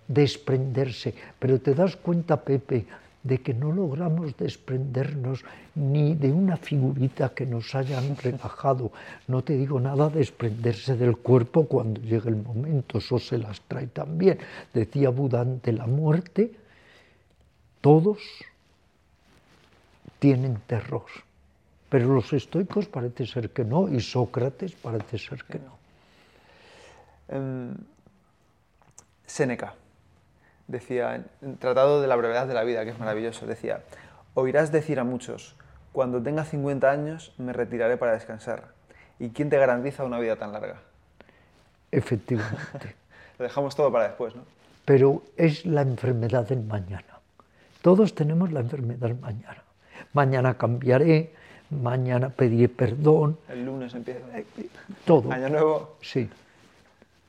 Desprenderse. Pero te das cuenta, Pepe, de que no logramos desprendernos ni de una figurita que nos hayan relajado. No te digo nada desprenderse del cuerpo cuando llegue el momento, eso se las trae también. Decía Buda ante la muerte, todos tienen terror, pero los estoicos parece ser que no, y Sócrates parece ser que no. Em, Séneca decía, en Tratado de la Brevedad de la Vida, que es maravilloso, decía, oirás decir a muchos, cuando tenga 50 años me retiraré para descansar. ¿Y quién te garantiza una vida tan larga? Efectivamente. *laughs* Lo dejamos todo para después, ¿no? Pero es la enfermedad del mañana. Todos tenemos la enfermedad del mañana. Mañana cambiaré, mañana pediré perdón. El lunes empieza. Eh, todo. Año nuevo. Sí.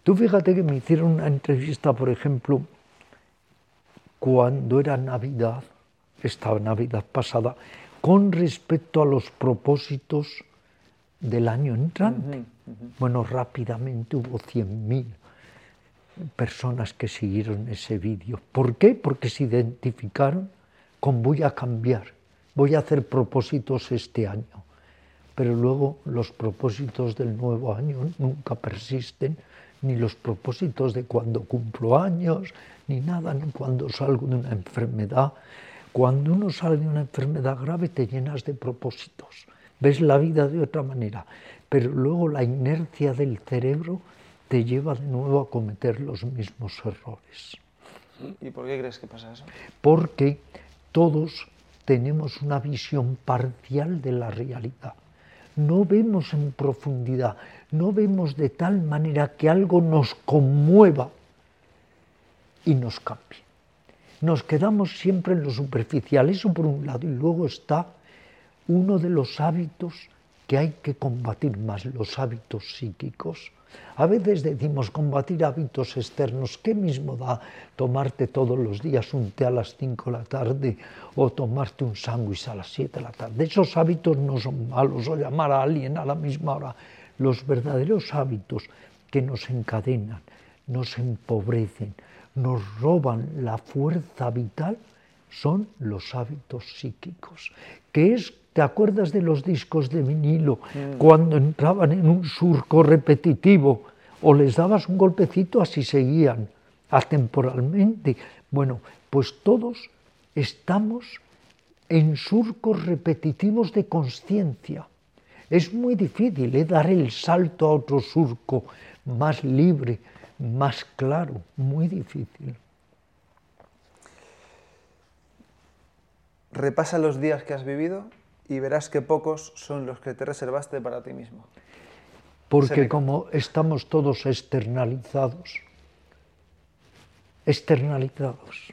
Tú fíjate que me hicieron una entrevista, por ejemplo, cuando era Navidad, esta Navidad pasada, con respecto a los propósitos del año entrante. Bueno, rápidamente hubo 100.000 personas que siguieron ese vídeo. ¿Por qué? Porque se identificaron con voy a cambiar, voy a hacer propósitos este año. Pero luego los propósitos del nuevo año nunca persisten, ni los propósitos de cuando cumplo años, ni nada, cuando salgo de una enfermedad. Cuando uno sale de una enfermedad grave te llenas de propósitos, ves la vida de otra manera, pero luego la inercia del cerebro te lleva de nuevo a cometer los mismos errores. ¿Y por qué crees que pasa eso? Porque todos tenemos una visión parcial de la realidad. No vemos en profundidad, no vemos de tal manera que algo nos conmueva y nos cambie. Nos quedamos siempre en lo superficial, eso por un lado, y luego está uno de los hábitos que hay que combatir más, los hábitos psíquicos. A veces decimos combatir hábitos externos, ¿qué mismo da tomarte todos los días un té a las 5 de la tarde o tomarte un sándwich a las 7 de la tarde? Esos hábitos no son malos o llamar a alguien a la misma hora. Los verdaderos hábitos que nos encadenan, nos empobrecen, nos roban la fuerza vital son los hábitos psíquicos, que es, ¿te acuerdas de los discos de vinilo mm. cuando entraban en un surco repetitivo? o les dabas un golpecito así seguían atemporalmente. Bueno, pues todos estamos en surcos repetitivos de conciencia. Es muy difícil ¿eh? dar el salto a otro surco más libre, más claro, muy difícil. Repasa los días que has vivido y verás que pocos son los que te reservaste para ti mismo. Porque como estamos todos externalizados, externalizados,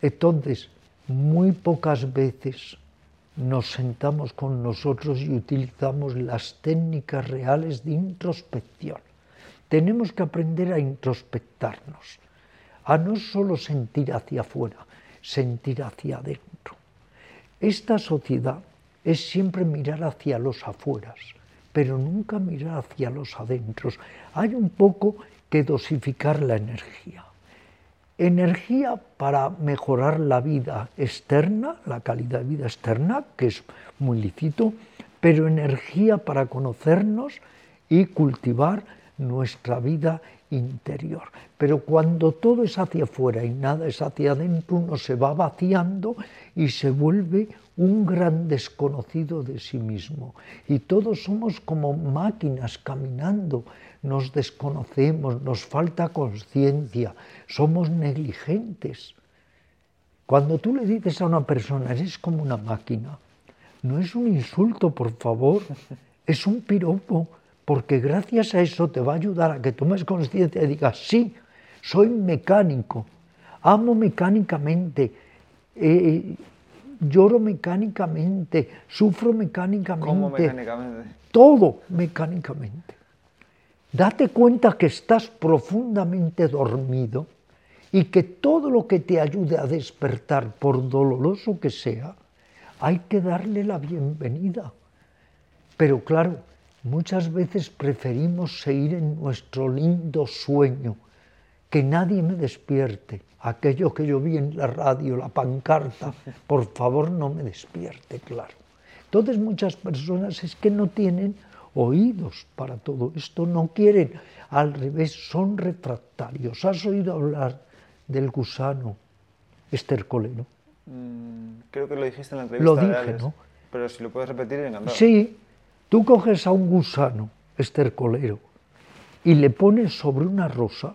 entonces muy pocas veces nos sentamos con nosotros y utilizamos las técnicas reales de introspección. Tenemos que aprender a introspectarnos, a no solo sentir hacia afuera, sentir hacia adentro. Esta sociedad es siempre mirar hacia los afueras, pero nunca mirar hacia los adentros. Hay un poco que dosificar la energía. Energía para mejorar la vida externa, la calidad de vida externa, que es muy lícito, pero energía para conocernos y cultivar nuestra vida interior. Pero cuando todo es hacia afuera y nada es hacia adentro, uno se va vaciando y se vuelve un gran desconocido de sí mismo. Y todos somos como máquinas caminando nos desconocemos, nos falta conciencia, somos negligentes. Cuando tú le dices a una persona, eres como una máquina, no es un insulto, por favor, es un piropo, porque gracias a eso te va a ayudar a que tomes conciencia y digas, sí, soy mecánico, amo mecánicamente, eh, lloro mecánicamente, sufro mecánicamente. ¿Cómo mecánicamente? Todo mecánicamente. Date cuenta que estás profundamente dormido y que todo lo que te ayude a despertar, por doloroso que sea, hay que darle la bienvenida. Pero claro, muchas veces preferimos seguir en nuestro lindo sueño, que nadie me despierte. Aquello que yo vi en la radio, la pancarta, *laughs* por favor no me despierte, claro. Entonces muchas personas es que no tienen oídos para todo esto, no quieren, al revés, son refractarios. ¿Has oído hablar del gusano estercolero? Mm, creo que lo dijiste en la entrevista. Lo dije, ¿no? Pero si lo puedes repetir, encantado. Sí, tú coges a un gusano estercolero y le pones sobre una rosa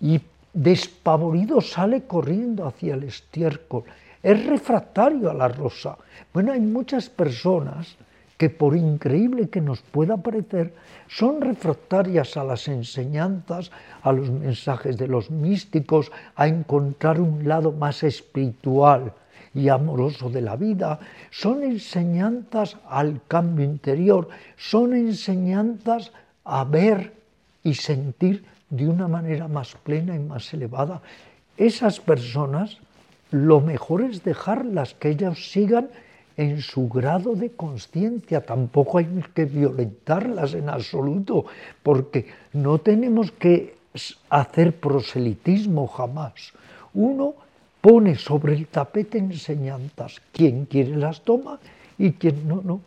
y despavorido sale corriendo hacia el estiércol. Es refractario a la rosa. Bueno, hay muchas personas que por increíble que nos pueda parecer, son refractarias a las enseñanzas, a los mensajes de los místicos, a encontrar un lado más espiritual y amoroso de la vida, son enseñanzas al cambio interior, son enseñanzas a ver y sentir de una manera más plena y más elevada. Esas personas, lo mejor es dejarlas, que ellas sigan en su grado de conciencia. Tampoco hay que violentarlas en absoluto, porque no tenemos que hacer proselitismo jamás. Uno pone sobre el tapete enseñanzas. Quien quiere las toma y quien no, no.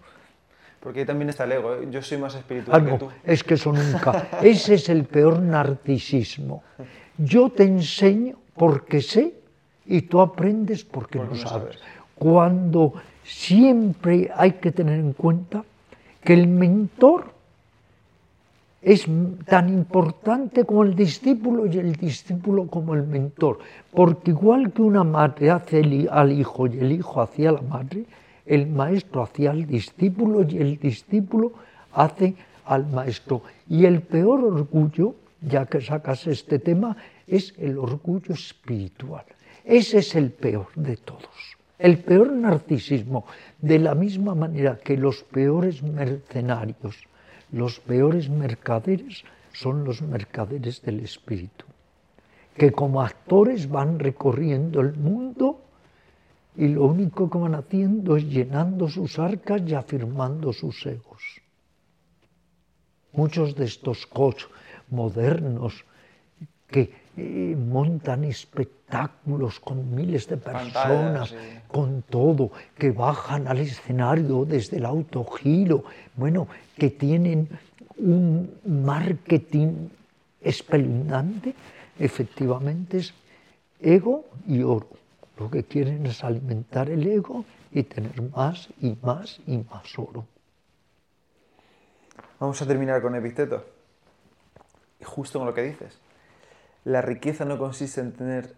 Porque ahí también está el ego. ¿eh? Yo soy más espiritual ah, que tú. Es que eso nunca. *laughs* Ese es el peor narcisismo. Yo te enseño porque sé y tú aprendes porque, no, sabes. Cuando siempre hay que tener en cuenta que el mentor es tan importante como el discípulo y el discípulo como el mentor, porque igual que una madre hace al hijo y el hijo hacia la madre, el maestro hacia el discípulo y el discípulo hace al maestro. Y el peor orgullo, ya que sacas este tema, es el orgullo espiritual. Ese es el peor de todos. El peor narcisismo, de la misma manera que los peores mercenarios, los peores mercaderes son los mercaderes del espíritu, que como actores van recorriendo el mundo y lo único que van haciendo es llenando sus arcas y afirmando sus egos. Muchos de estos coach modernos que eh, montan espectáculos con miles de personas, con todo, que bajan al escenario desde el autogiro, bueno, que tienen un marketing espeluznante, efectivamente es ego y oro. Lo que quieren es alimentar el ego y tener más y más y más oro. Vamos a terminar con Epicteto. Y justo con lo que dices. La riqueza no consiste en tener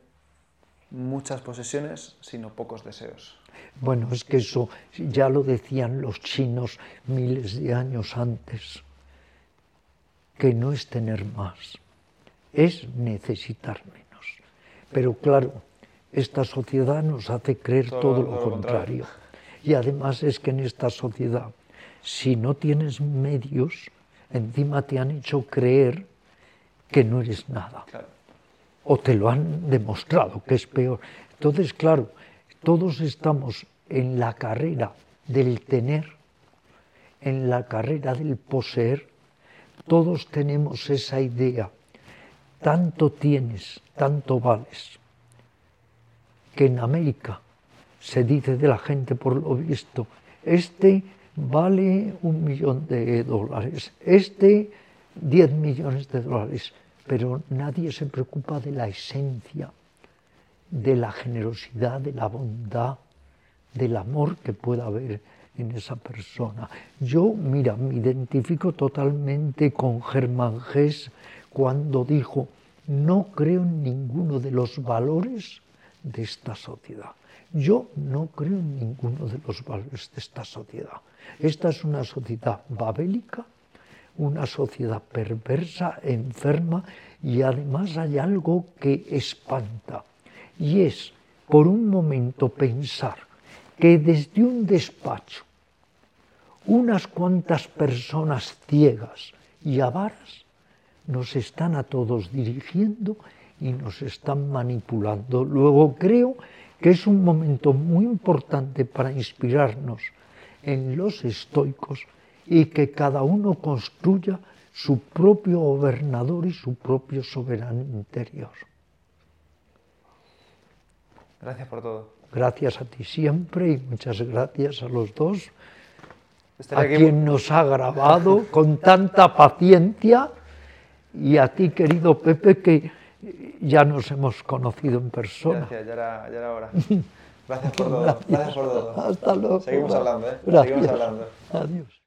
muchas posesiones, sino pocos deseos. Bueno, es que eso ya lo decían los chinos miles de años antes, que no es tener más, es necesitar menos. Pero claro, esta sociedad nos hace creer todo, lo, contrario. Y además es que en esta sociedad, si no tienes medios, encima te han hecho creer que no eres nada. O te lo han demostrado, que es peor. Entonces, claro, todos estamos en la carrera del tener, en la carrera del poseer, todos tenemos esa idea. Tanto tienes, tanto vales que en América se dice de la gente por lo visto, este vale un millón de dólares, este diez millones de dólares, pero nadie se preocupa de la esencia, de la generosidad, de la bondad, del amor que pueda haber en esa persona. Yo, mira, me identifico totalmente con Germán Gess cuando dijo, no creo en ninguno de los valores de esta sociedad. Yo no creo en ninguno de los valores de esta sociedad. Esta es una sociedad babélica, una sociedad perversa, enferma y además hay algo que espanta y es por un momento pensar que desde un despacho unas cuantas personas ciegas y avaras nos están a todos dirigiendo y nos están manipulando. Luego creo que es un momento muy importante para inspirarnos en los estoicos y que cada uno construya su propio gobernador y su propio soberano interior. Gracias por todo. Gracias a ti siempre y muchas gracias a los dos, a quien nos ha grabado con tanta paciencia y a ti, querido Pepe, que ya nos hemos conocido en persona. Gracias, ya era, ya era hora. *laughs* Gracias por todo. Gracias. por todo. Hasta luego. Seguimos hablando, ¿eh? Gracias. Seguimos hablando. Adiós.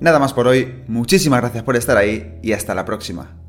Nada más por hoy, muchísimas gracias por estar ahí y hasta la próxima.